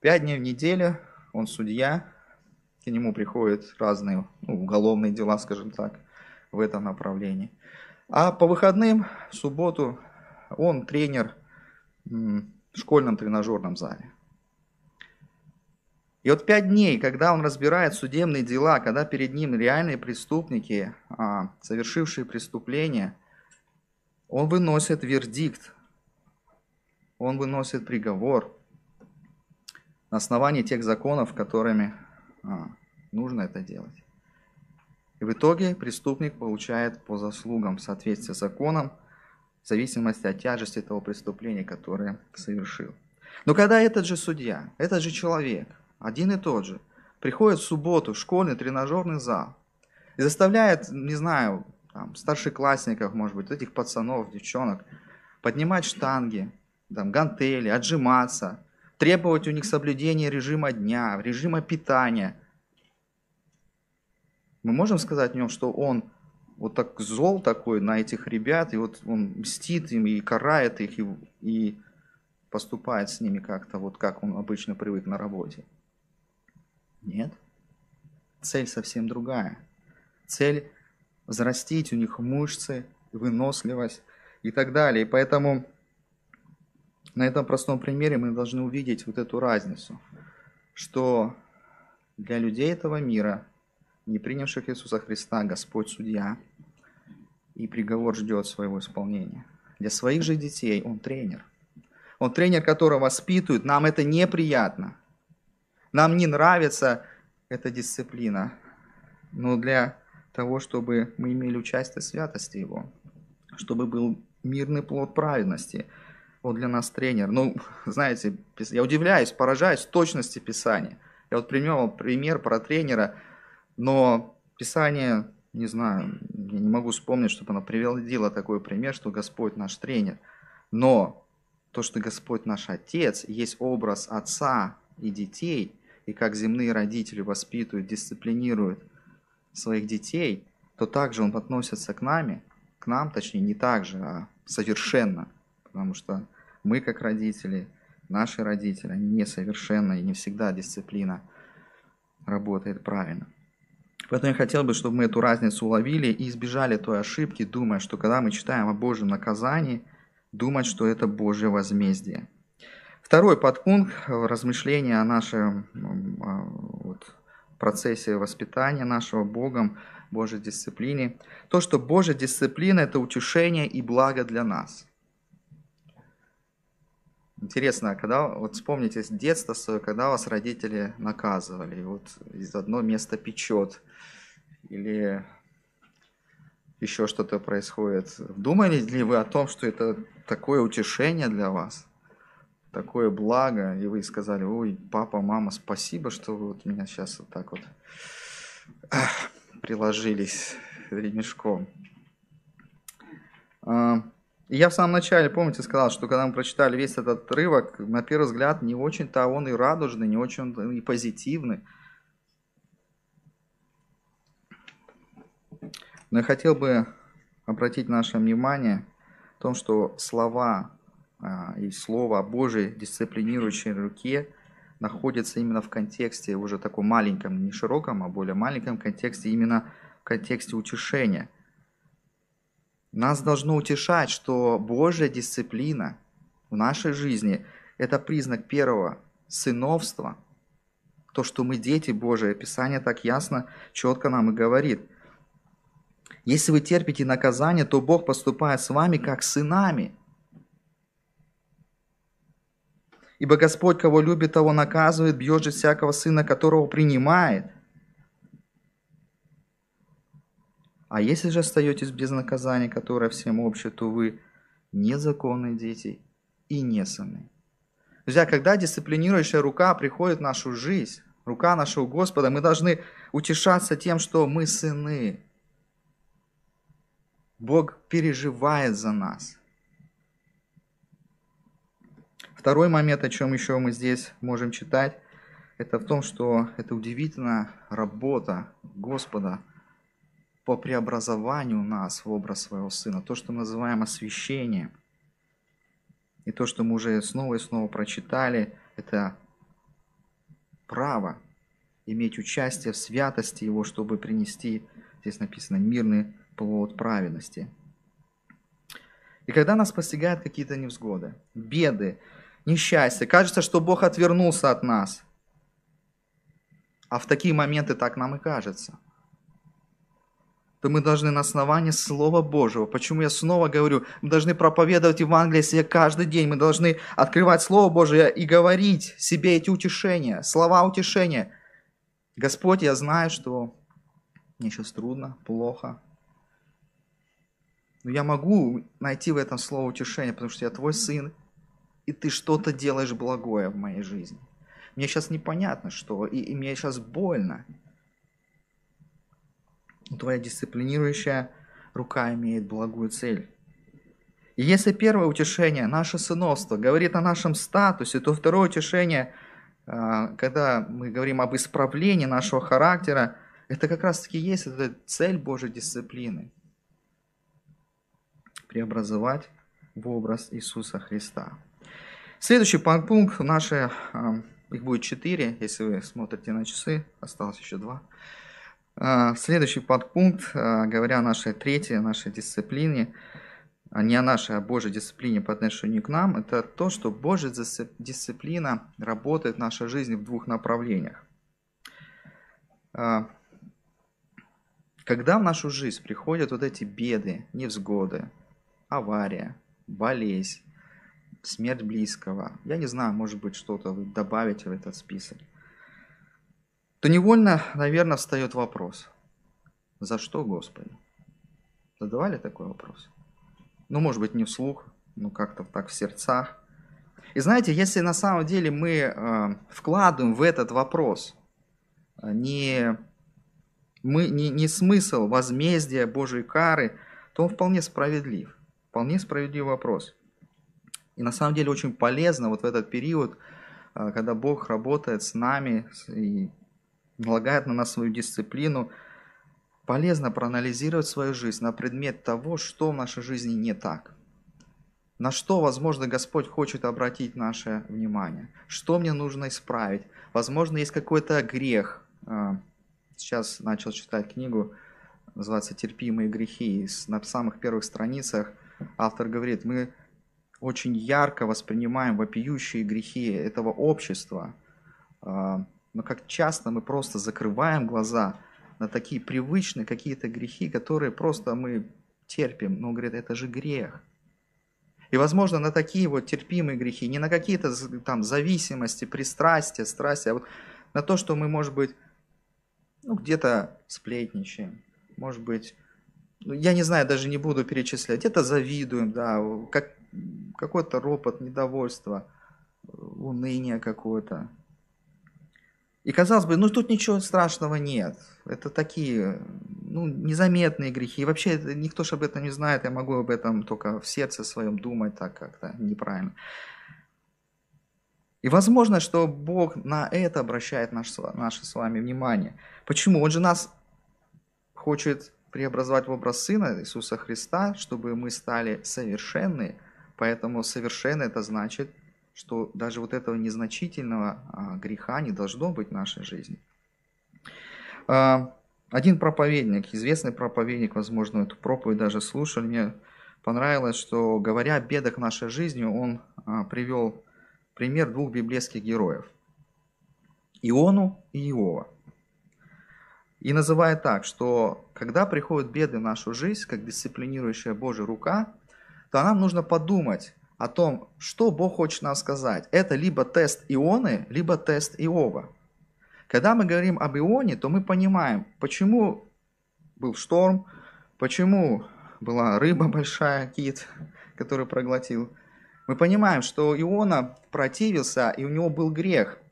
Пять дней в неделю он судья, к нему приходят разные ну, уголовные дела, скажем так, в этом направлении. А по выходным, в субботу, он тренер в школьном тренажерном зале. И вот пять дней, когда он разбирает судебные дела, когда перед ним реальные преступники, а, совершившие преступления, он выносит вердикт, он выносит приговор на основании тех законов, которыми а, нужно это делать. И в итоге преступник получает по заслугам в соответствии с законом, в зависимости от тяжести того преступления, которое совершил. Но когда этот же судья, этот же человек один и тот же, приходит в субботу в школьный тренажерный зал и заставляет, не знаю, там, старшеклассников, может быть, этих пацанов, девчонок, поднимать штанги, там, гантели, отжиматься, требовать у них соблюдения режима дня, режима питания. Мы можем сказать о нем, что он вот так зол такой на этих ребят, и вот он мстит им и карает их, и, и поступает с ними как-то, вот как он обычно привык на работе. Нет. Цель совсем другая. Цель взрастить у них мышцы, выносливость и так далее. И поэтому на этом простом примере мы должны увидеть вот эту разницу, что для людей этого мира, не принявших Иисуса Христа, Господь судья, и приговор ждет своего исполнения. Для своих же детей Он тренер. Он тренер, который воспитывает. Нам это неприятно. Нам не нравится эта дисциплина, но для того, чтобы мы имели участие в святости Его, чтобы был мирный плод праведности. Вот для нас тренер. Ну, знаете, я удивляюсь, поражаюсь точности Писания. Я вот привел пример про тренера, но Писание, не знаю, я не могу вспомнить, чтобы оно приводило такой пример, что Господь наш тренер. Но то, что Господь наш Отец, есть образ Отца и детей – и как земные родители воспитывают, дисциплинируют своих детей, то также он относится к нами, к нам, точнее, не так же, а совершенно. Потому что мы, как родители, наши родители, они несовершенны, и не всегда дисциплина работает правильно. Поэтому я хотел бы, чтобы мы эту разницу уловили и избежали той ошибки, думая, что когда мы читаем о Божьем наказании, думать, что это Божье возмездие – Второй подпункт размышления о нашем, вот, процессе воспитания нашего Богом, Божьей дисциплине. То, что Божья дисциплина – это утешение и благо для нас. Интересно, а когда, вот вспомните детство свое, когда вас родители наказывали, вот из одно место печет, или еще что-то происходит. Думали ли вы о том, что это такое утешение для вас? Такое благо, и вы сказали, ой, папа, мама, спасибо, что вы вот меня сейчас вот так вот приложились ремешком. А, и я в самом начале, помните, сказал, что когда мы прочитали весь этот отрывок, на первый взгляд, не очень-то он и радужный, не очень и позитивный. Но я хотел бы обратить наше внимание в том, что слова и Слово о Божьей дисциплинирующей руке находится именно в контексте уже таком маленьком, не широком, а более маленьком контексте, именно в контексте утешения. Нас должно утешать, что Божья дисциплина в нашей жизни – это признак первого сыновства, то, что мы дети Божии. Писание так ясно, четко нам и говорит. Если вы терпите наказание, то Бог поступает с вами как сынами – Ибо Господь, кого любит, того наказывает, бьет же всякого сына, которого принимает. А если же остаетесь без наказания, которое всем обще, то вы незаконные дети и не сыны. Друзья, когда дисциплинирующая рука приходит в нашу жизнь, рука нашего Господа, мы должны утешаться тем, что мы сыны. Бог переживает за нас. Второй момент, о чем еще мы здесь можем читать, это в том, что это удивительная работа Господа по преобразованию нас в образ своего Сына. То, что мы называем освящение. И то, что мы уже снова и снова прочитали, это право иметь участие в святости Его, чтобы принести, здесь написано, мирный плод праведности. И когда нас постигают какие-то невзгоды, беды, несчастье. Кажется, что Бог отвернулся от нас. А в такие моменты так нам и кажется. То мы должны на основании Слова Божьего, почему я снова говорю, мы должны проповедовать Евангелие себе каждый день, мы должны открывать Слово Божие и говорить себе эти утешения, слова утешения. Господь, я знаю, что мне сейчас трудно, плохо, но я могу найти в этом слово утешение, потому что я твой сын, и ты что-то делаешь благое в моей жизни. Мне сейчас непонятно, что, и, и мне сейчас больно. Но твоя дисциплинирующая рука имеет благую цель. И если первое утешение, наше сыновство, говорит о нашем статусе, то второе утешение, а, когда мы говорим об исправлении нашего характера, это как раз-таки есть эта цель Божьей дисциплины. Преобразовать в образ Иисуса Христа. Следующий пункт наши, а, их будет четыре, если вы смотрите на часы, осталось еще два. А, следующий подпункт, а, говоря о нашей третьей, нашей дисциплине, не о нашей, а Божьей дисциплине по отношению к нам, это то, что Божья дисциплина работает в нашей жизни в двух направлениях. Когда в нашу жизнь приходят вот эти беды, невзгоды, авария, болезнь, смерть близкого, я не знаю, может быть, что-то вы добавите в этот список, то невольно, наверное, встает вопрос, за что, Господи? Задавали такой вопрос? Ну, может быть, не вслух, но как-то так в сердцах. И знаете, если на самом деле мы э, вкладываем в этот вопрос э, не, мы, не, не смысл возмездия Божьей кары, то он вполне справедлив. Вполне справедливый вопрос. И на самом деле очень полезно вот в этот период, а, когда Бог работает с нами и налагает на нас свою дисциплину, полезно проанализировать свою жизнь на предмет того, что в нашей жизни не так. На что, возможно, Господь хочет обратить наше внимание. Что мне нужно исправить. Возможно, есть какой-то грех. А, сейчас начал читать книгу, называется «Терпимые грехи». И на самых первых страницах автор говорит, мы очень ярко воспринимаем вопиющие грехи этого общества, а, Но как часто мы просто закрываем глаза на такие привычные какие-то грехи, которые просто мы терпим. Но говорит, это же грех. И, возможно, на такие вот терпимые грехи, не на какие-то там зависимости, пристрастия, страсти, а вот на то, что мы, может быть, ну, где-то сплетничаем, может быть, ну, я не знаю, даже не буду перечислять, где-то завидуем, да, как, какой-то ропот, недовольство, уныние какое-то. И казалось бы, ну тут ничего страшного нет. Это такие, ну, незаметные грехи. И вообще никто же об этом не знает. Я могу об этом только в сердце своем думать так как-то неправильно. И возможно, что Бог на это обращает наше, наше с вами внимание. Почему? Он же нас хочет преобразовать в образ Сына Иисуса Христа, чтобы мы стали совершенны. Поэтому совершенно это значит, что даже вот этого незначительного а, греха не должно быть в нашей жизни. А, один проповедник, известный проповедник, возможно, эту проповедь даже слушали, мне понравилось, что говоря о бедах нашей жизни, он а, привел пример двух библейских героев. Иону и Иова. И называет так, что когда приходят беды в нашу жизнь, как дисциплинирующая Божья рука, то нам нужно подумать о том, что Бог хочет нам сказать. Это либо тест Ионы, либо тест Иова. Когда мы говорим об Ионе, то мы понимаем, почему был шторм, почему была рыба большая, кит, который проглотил. Мы понимаем, что Иона противился, и у него был грех –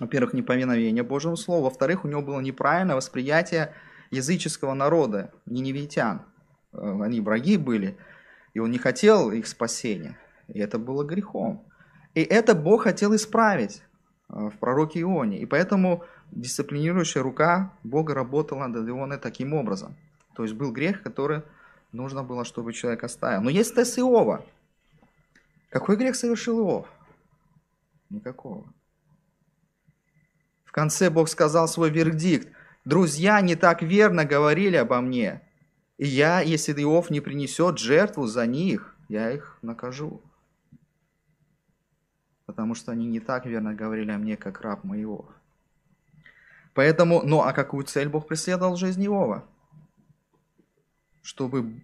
во-первых, неповиновение Божьему Слову, во-вторых, у него было неправильное восприятие языческого народа, ниневитян. Э, они враги были, и он не хотел их спасения, и это было грехом. И это Бог хотел исправить э, в пророке Ионе, и поэтому дисциплинирующая рука Бога работала над Ионой таким образом. То есть был грех, который нужно было, чтобы человек оставил. Но есть тест Иова. Какой грех совершил Иов? Никакого конце Бог сказал свой вердикт. «Друзья не так верно говорили обо мне, и я, если Иов не принесет жертву за них, я их накажу». Потому что они не так верно говорили о мне, как раб моего. Поэтому, ну а какую цель Бог преследовал в жизни Иова? Чтобы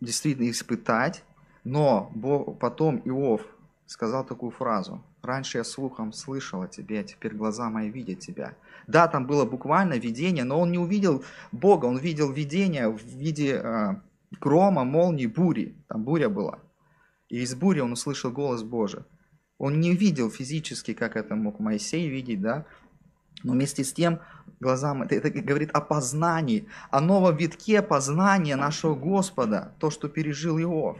действительно испытать, но Бог, потом Иов сказал такую фразу – Раньше я слухом слышал о тебе, а теперь глаза мои видят тебя. Да, там было буквально видение, но он не увидел Бога, он видел видение в виде э, грома, молнии, бури. Там буря была. И из бури он услышал голос Божий. Он не видел физически, как это мог Моисей видеть, да, но вместе с тем, глазам, это, это говорит о познании, о новом витке познания нашего Господа, то, что пережил Иов.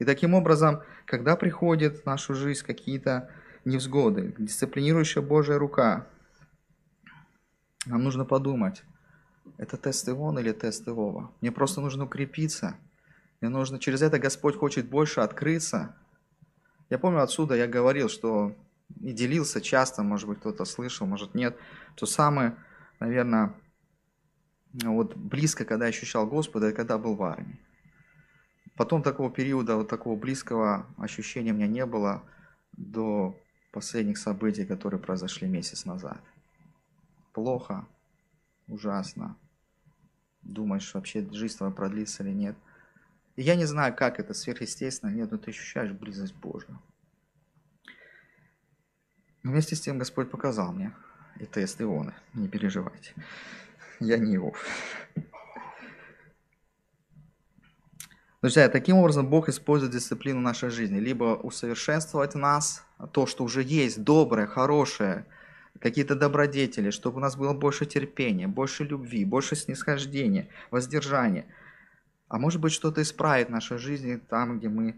И таким образом, когда приходят в нашу жизнь какие-то невзгоды, дисциплинирующая Божья рука, нам нужно подумать, это тест Ивона или тест Иова? Мне просто нужно укрепиться. Мне нужно, через это Господь хочет больше открыться. Я помню отсюда, я говорил, что и делился часто, может быть, кто-то слышал, может нет, то самое, наверное, вот близко, когда ощущал Господа, это когда был в армии. Потом такого периода, вот такого близкого ощущения у меня не было до последних событий, которые произошли месяц назад. Плохо, ужасно. Думаешь, вообще жизнь твоя продлится или нет. И я не знаю, как это сверхъестественно, нет, но ты ощущаешь близость Божию. Но вместе с тем Господь показал мне и тест Ионы, не переживайте. Я не Иов. Друзья, таким образом Бог использует дисциплину нашей жизни. Либо усовершенствовать нас, то, что уже есть, доброе, хорошее, какие-то добродетели, чтобы у нас было больше терпения, больше любви, больше снисхождения, воздержания. А может быть, что-то исправит в нашей жизни там, где мы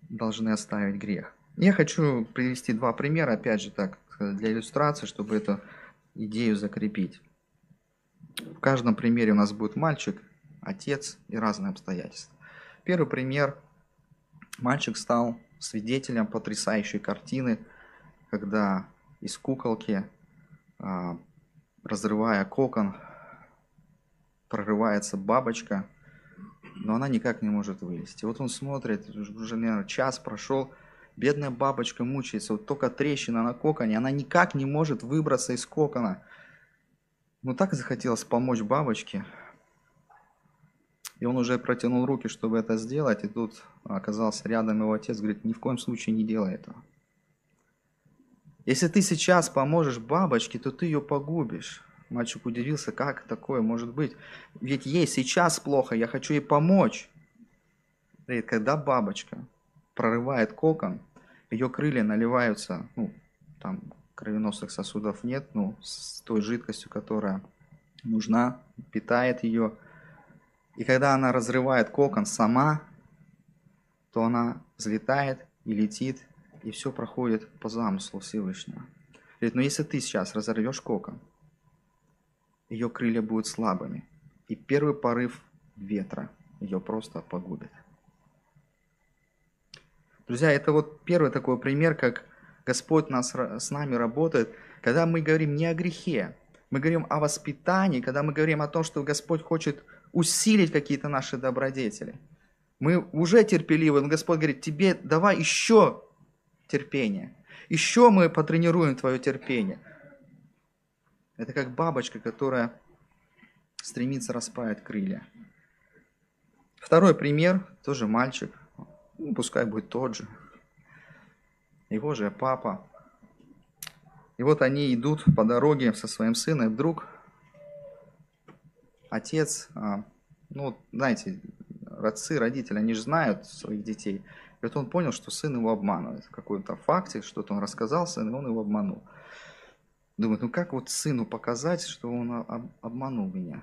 должны оставить грех. Я хочу привести два примера, опять же так, для иллюстрации, чтобы эту идею закрепить. В каждом примере у нас будет мальчик, отец и разные обстоятельства. Первый пример. Мальчик стал свидетелем потрясающей картины, когда из куколки, а, разрывая кокон, прорывается бабочка, но она никак не может вылезти. Вот он смотрит, уже, наверное, час прошел, Бедная бабочка мучается, вот только трещина на коконе, она никак не может выбраться из кокона. Ну так захотелось помочь бабочке. И он уже протянул руки, чтобы это сделать, и тут оказался рядом его отец, говорит, ни в коем случае не делай этого. Если ты сейчас поможешь бабочке, то ты ее погубишь. Мальчик удивился, как такое может быть? Ведь ей сейчас плохо, я хочу ей помочь. Говорит, когда бабочка прорывает кокон, ее крылья наливаются, ну, там кровеносных сосудов нет, ну, с той жидкостью, которая нужна, питает ее. И когда она разрывает кокон сама, то она взлетает и летит, и все проходит по замыслу Всевышнего. Говорит, но «Ну, если ты сейчас разорвешь кокон, ее крылья будут слабыми, и первый порыв ветра ее просто погубит. Друзья, это вот первый такой пример, как Господь нас, с нами работает, когда мы говорим не о грехе, мы говорим о воспитании, когда мы говорим о том, что Господь хочет усилить какие-то наши добродетели. Мы уже терпеливы, но Господь говорит, тебе давай еще терпение. Еще мы потренируем твое терпение. Это как бабочка, которая стремится расправить крылья. Второй пример, тоже мальчик, ну, пускай будет тот же. Его же папа. И вот они идут по дороге со своим сыном, и вдруг отец, а, ну, знаете, отцы, родители, они же знают своих детей. И вот он понял, что сын его обманывает. В какой-то факте, что-то он рассказал сын, и он его обманул. Думает, ну как вот сыну показать, что он обманул меня?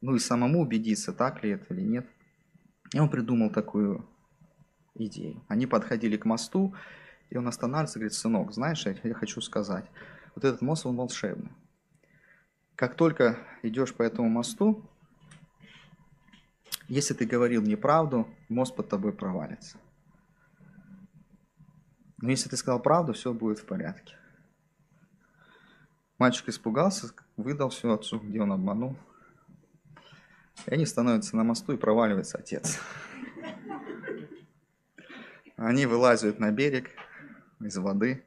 Ну и самому убедиться, так ли это или нет. И он придумал такую идею. Они подходили к мосту, и он останавливается и говорит, сынок, знаешь, я хочу сказать, вот этот мост, он волшебный. Как только идешь по этому мосту, если ты говорил неправду, мост под тобой провалится. Но если ты сказал правду, все будет в порядке. Мальчик испугался, выдал все отцу, где он обманул. И они становятся на мосту, и проваливается отец. Они вылазят на берег из воды.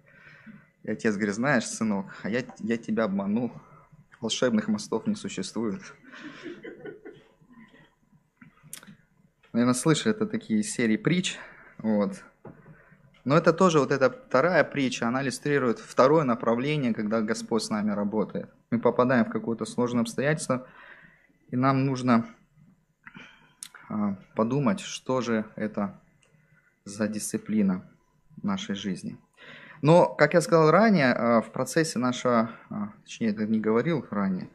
И отец говорит, знаешь, сынок, а я, я тебя обманул. Волшебных мостов не существует. Наверное, слышали, это такие серии притч. Вот. Но это тоже, вот эта вторая притча, она иллюстрирует второе направление, когда Господь с нами работает. Мы попадаем в какое-то сложное обстоятельство, и нам нужно а, подумать, что же это за дисциплина нашей жизни. Но, как я сказал ранее, а, в процессе нашего, а, точнее, это не говорил ранее,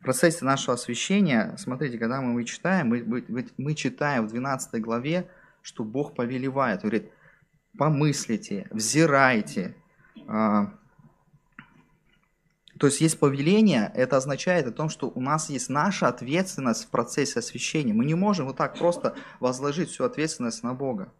в процессе нашего освящения, смотрите, когда мы читаем, мы, мы, мы читаем в 12 главе, что Бог повелевает, говорит, помыслите, взирайте. А, то есть есть повеление, это означает о том, что у нас есть наша ответственность в процессе освящения. Мы не можем вот так просто возложить всю ответственность на Бога.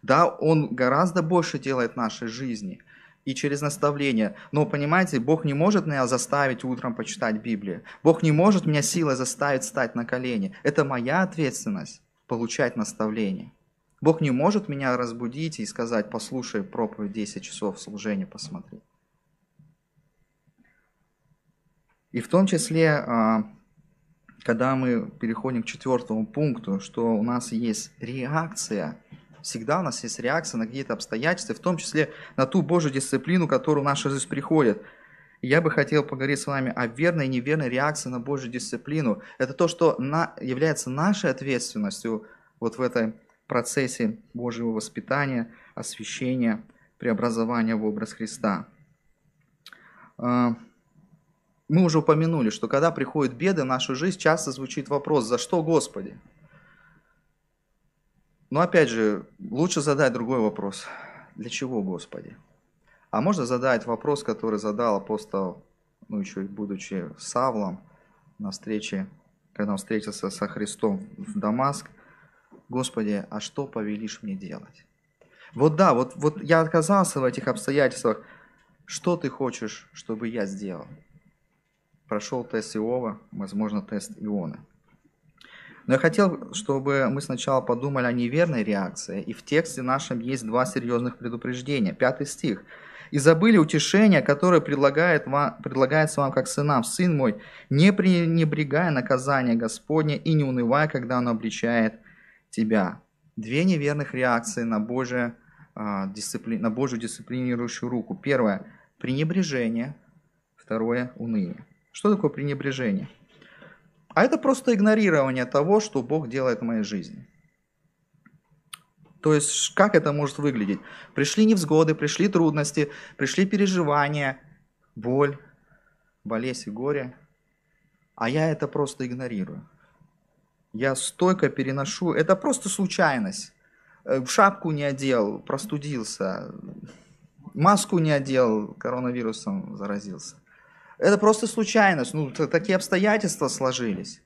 Да, Он гораздо больше делает в нашей жизни и через наставление. Но понимаете, Бог не может меня заставить утром почитать Библию. Бог не может меня силой заставить стать на колени. Это моя ответственность получать наставление. Бог не может меня разбудить и сказать, послушай проповедь 10 часов служения, посмотри. И в том числе, а, когда мы переходим к четвертому пункту, что у нас есть реакция, всегда у нас есть реакция на какие-то обстоятельства, в том числе на ту Божью дисциплину, которую наша жизнь приходит. я бы хотел поговорить с вами о верной и неверной реакции на Божью дисциплину. Это то, что на, является нашей ответственностью вот в этой процессе Божьего воспитания, освящения, преобразования в образ Христа. А, мы уже упомянули, что когда приходят беды в нашу жизнь, часто звучит вопрос, за что Господи? Но опять же, лучше задать другой вопрос. Для чего Господи? А можно задать вопрос, который задал апостол, ну еще и будучи Савлом, на встрече, когда он встретился со Христом в Дамаск – Господи, а что повелишь мне делать? Вот да, вот, вот я оказался в этих обстоятельствах. Что ты хочешь, чтобы я сделал? Прошел тест Иова, возможно, тест Иона. Но я хотел, чтобы мы сначала подумали о неверной реакции. И в тексте нашем есть два серьезных предупреждения. Пятый стих. «И забыли утешение, которое предлагает вам, предлагается вам как сынам. Сын мой, не пренебрегая наказание Господне и не унывая, когда оно обличает тебя». Две неверных реакции на, Божие, а, дисципли... на Божью дисциплинирующую руку. Первое – пренебрежение. Второе – уныние. Что такое пренебрежение? А это просто игнорирование того, что Бог делает в моей жизни. То есть, как это может выглядеть? Пришли невзгоды, пришли трудности, пришли переживания, боль, болезнь и горе, а я это просто игнорирую. Я стойко переношу, это просто случайность. Э, шапку не одел, простудился, маску не одел, коронавирусом заразился. Это просто случайность, ну, такие обстоятельства сложились.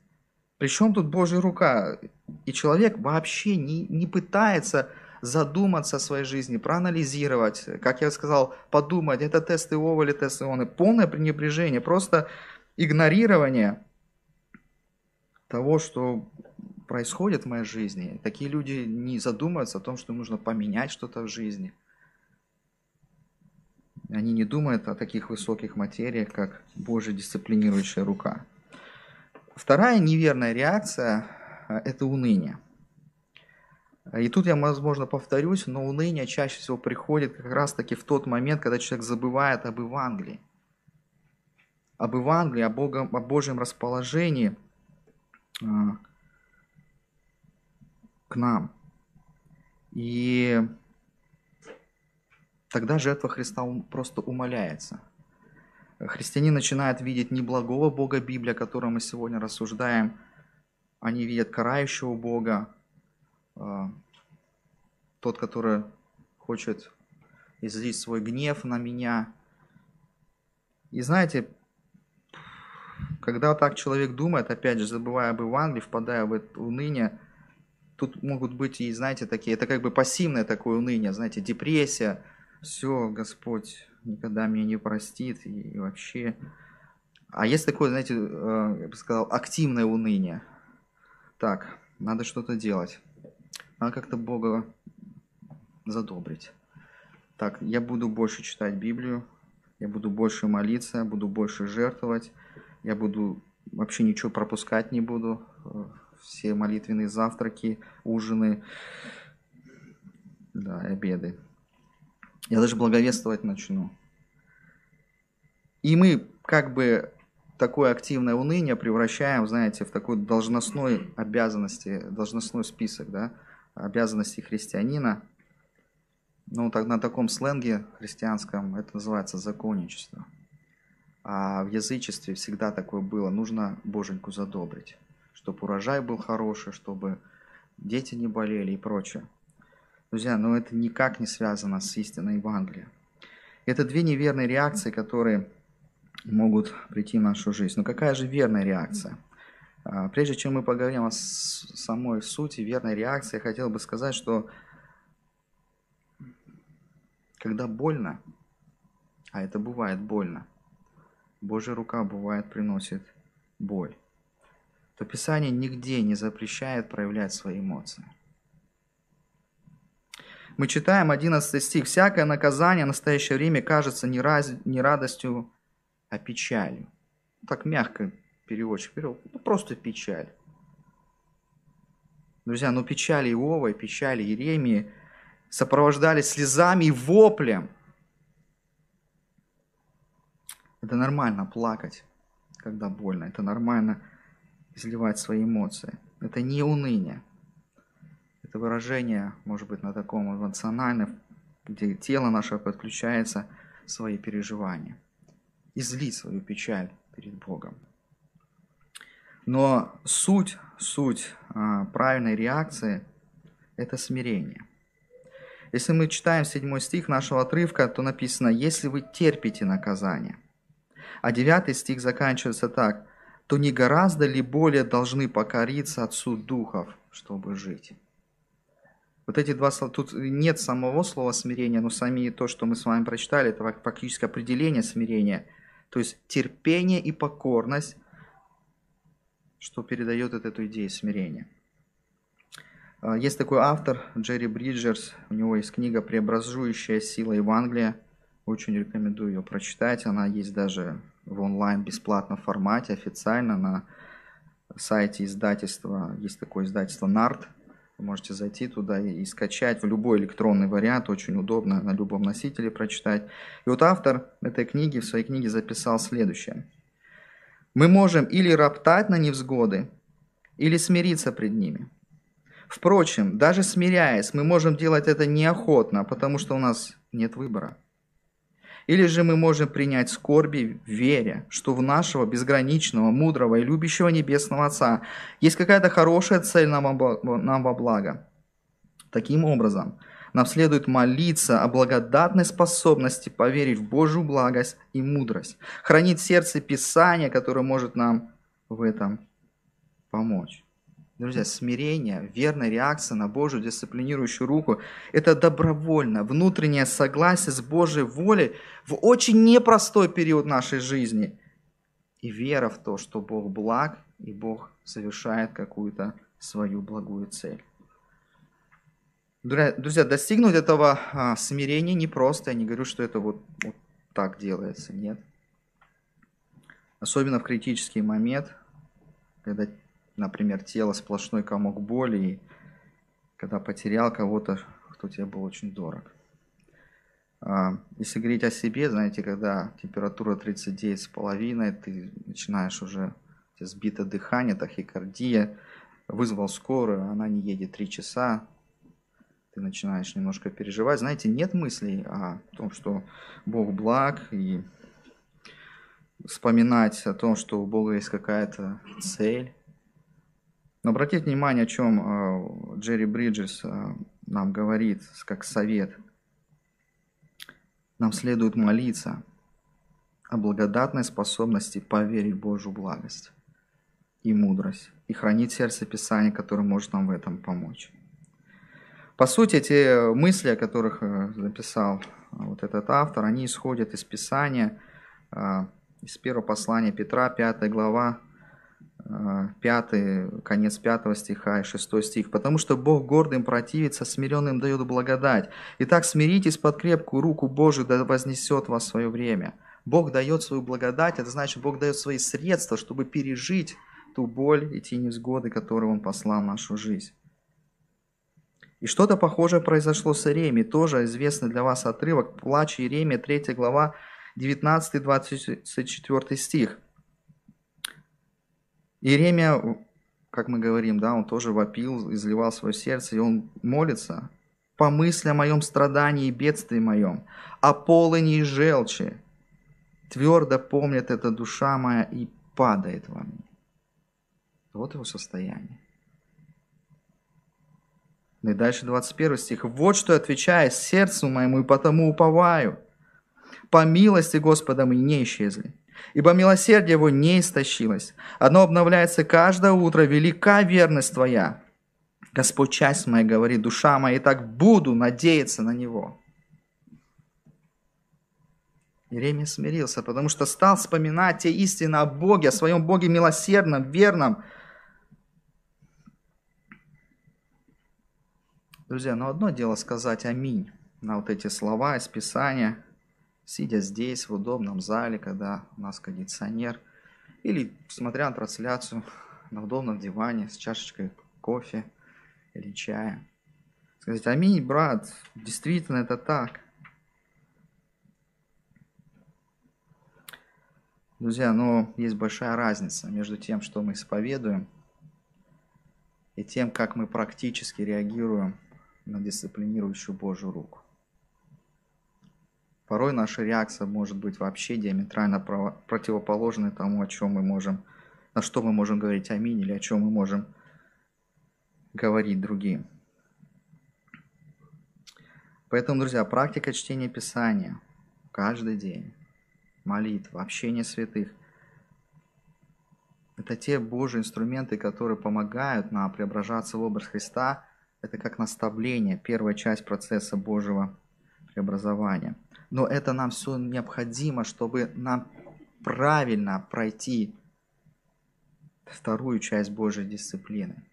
Причем тут Божья рука? И человек вообще не, не пытается задуматься о своей жизни, проанализировать, как я сказал, подумать, это тест Иова или тест Ионы. Полное пренебрежение, просто игнорирование того, что происходит в моей жизни. Такие люди не задумываются о том, что нужно поменять что-то в жизни – они не думают о таких высоких материях, как Божья дисциплинирующая рука. Вторая неверная реакция – это уныние. И тут я, возможно, повторюсь, но уныние чаще всего приходит как раз-таки в тот момент, когда человек забывает об Евангелии. Об Евангелии, о, Богом, о Божьем расположении а, к нам. И тогда жертва Христа просто умаляется. Христиане начинают видеть не благого Бога Библии, о котором мы сегодня рассуждаем, они видят карающего Бога, а, тот, который хочет излить свой гнев на меня. И знаете, когда так человек думает, опять же, забывая об Евангелии, впадая в это уныние, тут могут быть и, знаете, такие, это как бы пассивное такое уныние, знаете, депрессия – все, Господь никогда меня не простит и, и вообще. А есть такое, знаете, э, я бы сказал, активное уныние. Так, надо что-то делать. Надо как-то Бога задобрить. Так, я буду больше читать Библию, я буду больше молиться, буду больше жертвовать, я буду вообще ничего пропускать не буду, э, все молитвенные завтраки, ужины, да, обеды. Я даже благовествовать начну. И мы как бы такое активное уныние превращаем, знаете, в такой должностной обязанности, должностной список, да, обязанностей христианина. Ну, так, на таком сленге христианском это называется законничество. А в язычестве всегда такое было. Нужно боженьку задобрить, чтобы урожай был хороший, чтобы дети не болели и прочее. Друзья, но это никак не связано с истиной Евангелия. Это две неверные реакции, которые могут прийти в нашу жизнь. Но какая же верная реакция? А, прежде чем мы поговорим о самой сути верной реакции, я хотел бы сказать, что когда больно, а это бывает больно, Божья рука бывает приносит боль, то Писание нигде не запрещает проявлять свои эмоции мы читаем 11 стих. «Всякое наказание в настоящее время кажется не, раз, не радостью, а печалью». Так мягко переводчик перевел. Ну, просто печаль. Друзья, ну печали Иова и печали Иеремии сопровождались слезами и воплем. Это нормально плакать, когда больно. Это нормально изливать свои эмоции. Это не уныние. Это выражение, может быть, на таком эмоциональном, где тело наше подключается свои переживания. Излить свою печаль перед Богом. Но суть, суть а, правильной реакции – это смирение. Если мы читаем седьмой стих нашего отрывка, то написано «Если вы терпите наказание». А девятый стих заканчивается так «То не гораздо ли более должны покориться Отцу Духов, чтобы жить?» Вот эти два слова, тут нет самого слова смирения, но сами то, что мы с вами прочитали, это фактически определение смирения. То есть терпение и покорность, что передает эту идею смирения. А, есть такой автор, Джерри Бриджерс, у него есть книга «Преобразующая сила Евангелия». Очень рекомендую ее прочитать. Она есть даже в онлайн бесплатном формате, официально на сайте издательства. Есть такое издательство «Нарт». Вы можете зайти туда и, и скачать в любой электронный вариант. Очень удобно на любом носителе прочитать. И вот автор этой книги в своей книге записал следующее. «Мы можем или роптать на невзгоды, или смириться пред ними – Впрочем, даже смиряясь, мы можем делать это неохотно, потому что у нас нет выбора. Или же мы можем принять скорби, веря, что в нашего безграничного, мудрого и любящего Небесного Отца есть какая-то хорошая цель нам во благо. Таким образом, нам следует молиться о благодатной способности поверить в Божью благость и мудрость, хранить в сердце Писание, которое может нам в этом помочь. Друзья, смирение, верная реакция на Божью дисциплинирующую руку – это добровольно, внутреннее согласие с Божьей волей в очень непростой период нашей жизни. И вера в то, что Бог благ, и Бог совершает какую-то свою благую цель. Друзья, достигнуть этого а, смирения непросто. Я не говорю, что это вот, вот так делается. Нет. Особенно в критический момент, когда например, тело сплошной комок боли, и когда потерял кого-то, кто тебе был очень дорог. А, если говорить о себе, знаете, когда температура 39,5, ты начинаешь уже сбито дыхание, тахикардия, вызвал скорую, она не едет 3 часа, ты начинаешь немножко переживать. Знаете, нет мыслей о том, что Бог благ, и вспоминать о том, что у Бога есть какая-то цель, но обратите внимание, о чем э, Джерри Бриджес э, нам говорит, как совет. Нам следует молиться о благодатной способности поверить в Божью благость и мудрость, и хранить сердце Писания, которое может нам в этом помочь. По сути, эти мысли, о которых э, записал вот этот автор, они исходят из Писания, из первого послания Петра, 5 глава, 5, конец 5 стиха и 6 стих. «Потому что Бог гордым противится, смиренным дает благодать. Итак, смиритесь под крепкую руку Божию, да вознесет вас свое время». Бог дает свою благодать, это значит, Бог дает свои средства, чтобы пережить ту боль и те невзгоды, которые Он послал в нашу жизнь. И что-то похожее произошло с Иеремией, тоже известный для вас отрывок, плач Иеремия, 3 глава, 19-24 стих – Иеремия, как мы говорим, да, он тоже вопил, изливал свое сердце, и он молится. «Помысли о моем страдании и бедствии моем, о полыни и желчи. Твердо помнит эта душа моя и падает во мне». Вот его состояние. Ну и дальше 21 стих. «Вот что отвечаю сердцу моему, и потому уповаю. По милости Господа мы не исчезли, ибо милосердие его не истощилось. Оно обновляется каждое утро, велика верность твоя. Господь, часть моя, говорит, душа моя, и так буду надеяться на него. Иеремия смирился, потому что стал вспоминать те истины о Боге, о своем Боге милосердном, верном. Друзья, но одно дело сказать «Аминь» на вот эти слова из Писания – сидя здесь, в удобном зале, когда у нас кондиционер, или смотря на трансляцию на удобном диване с чашечкой кофе или чая. Сказать, аминь, брат, действительно это так. Друзья, но есть большая разница между тем, что мы исповедуем, и тем, как мы практически реагируем на дисциплинирующую Божью руку. Порой наша реакция может быть вообще диаметрально противоположной тому, о чем мы можем, на что мы можем говорить аминь или о чем мы можем говорить другим. Поэтому, друзья, практика чтения Писания каждый день, молитва, общение святых – это те Божьи инструменты, которые помогают нам преображаться в образ Христа. Это как наставление, первая часть процесса Божьего преобразования – но это нам все необходимо, чтобы нам правильно пройти вторую часть Божьей дисциплины.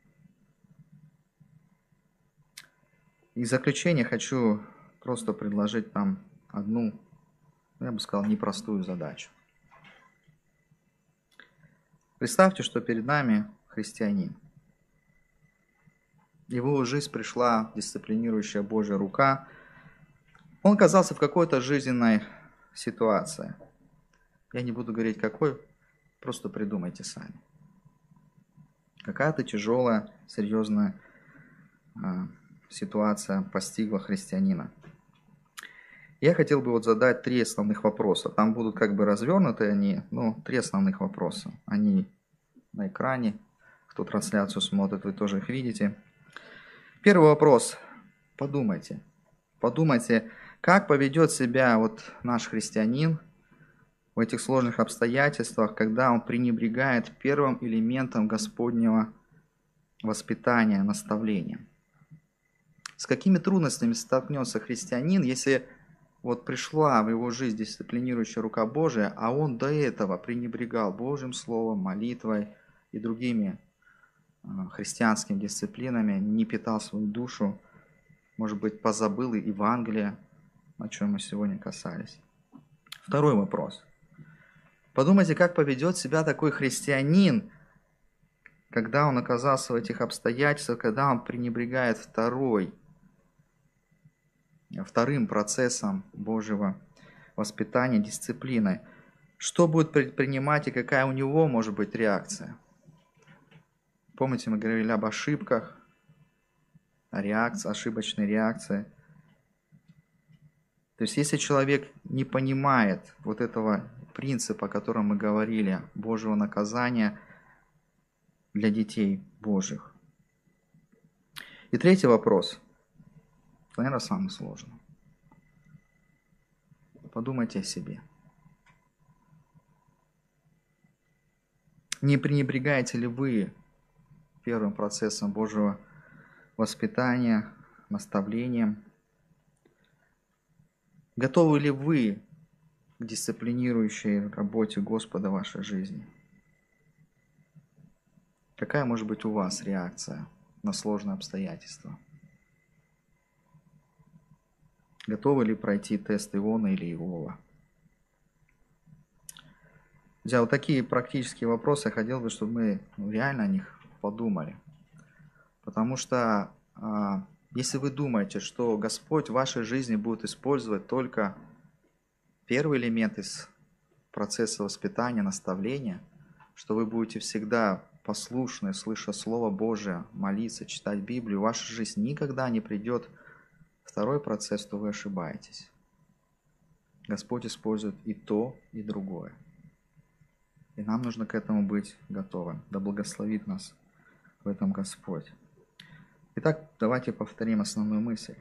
И в заключение хочу просто предложить нам одну, я бы сказал, непростую задачу. Представьте, что перед нами христианин. Его жизнь пришла дисциплинирующая Божья рука. Он оказался в какой-то жизненной ситуации. Я не буду говорить какой, просто придумайте сами. Какая-то тяжелая, серьезная а, ситуация постигла христианина. Я хотел бы вот задать три основных вопроса. Там будут как бы развернуты они, но три основных вопроса. Они на экране. Кто трансляцию смотрит, вы тоже их видите. Первый вопрос. Подумайте. Подумайте, как поведет себя вот наш христианин в этих сложных обстоятельствах, когда он пренебрегает первым элементом Господнего воспитания, наставления. С какими трудностями столкнется христианин, если вот пришла в его жизнь дисциплинирующая рука Божия, а он до этого пренебрегал Божьим Словом, молитвой и другими а, христианскими дисциплинами, не питал свою душу, может быть, позабыл и Евангелие, о чем мы сегодня касались. Второй вопрос. Подумайте, как поведет себя такой христианин, когда он оказался в этих обстоятельствах, когда он пренебрегает второй вторым процессом Божьего воспитания, дисциплины. Что будет предпринимать и какая у него может быть реакция? Помните, мы говорили об ошибках, о реакции, ошибочной реакции. То есть, если человек не понимает вот этого принципа, о котором мы говорили, Божьего наказания для детей Божьих. И третий вопрос – Наверное, самое сложное. Подумайте о себе. Не пренебрегаете ли вы первым процессом Божьего воспитания, наставлением? Готовы ли вы к дисциплинирующей работе Господа в вашей жизни? Какая может быть у вас реакция на сложные обстоятельства? Готовы ли пройти тест Иона или Иова? Друзья, вот такие практические вопросы я хотел бы, чтобы мы реально о них подумали. Потому что а, если вы думаете, что Господь в вашей жизни будет использовать только первый элемент из процесса воспитания, наставления, что вы будете всегда послушны, слыша Слово Божие, молиться, читать Библию, ваша жизнь никогда не придет второй процесс, то вы ошибаетесь. Господь использует и то, и другое. И нам нужно к этому быть готовым. Да благословит нас в этом Господь. Итак, давайте повторим основную мысль.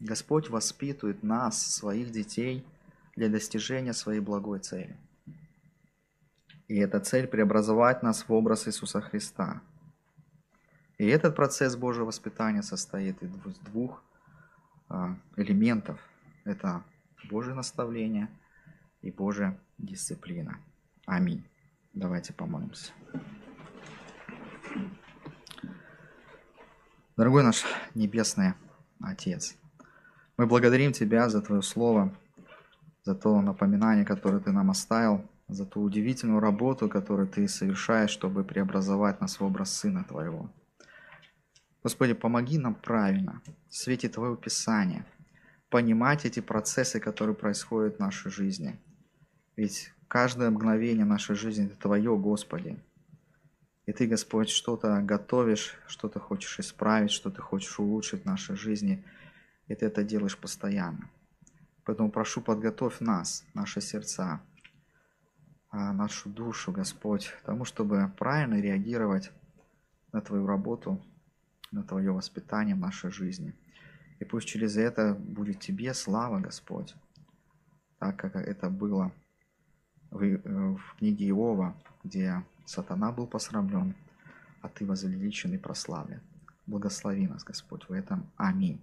Господь воспитывает нас, своих детей, для достижения своей благой цели. И эта цель преобразовать нас в образ Иисуса Христа. И этот процесс Божьего воспитания состоит из двух а, элементов. Это Божье наставление и Божья дисциплина. Аминь. Давайте помолимся. Дорогой наш Небесный Отец, мы благодарим Тебя за Твое Слово, за то напоминание, которое Ты нам оставил, за ту удивительную работу, которую Ты совершаешь, чтобы преобразовать нас в образ Сына Твоего. Господи, помоги нам правильно, в свете Твоего Писания, понимать эти процессы, которые происходят в нашей жизни. Ведь каждое мгновение нашей жизни – это Твое, Господи. И Ты, Господь, что-то готовишь, что-то хочешь исправить, что-то хочешь улучшить в нашей жизни, и Ты это делаешь постоянно. Поэтому прошу, подготовь нас, наши сердца, а, нашу душу, Господь, тому, чтобы правильно реагировать на Твою работу – на Твое воспитание в нашей жизни. И пусть через это будет Тебе слава, Господь, так как это было в, э, в книге Иова, где сатана был посрамлен, а Ты возвеличен и прославлен. Благослови нас, Господь, в этом. Аминь.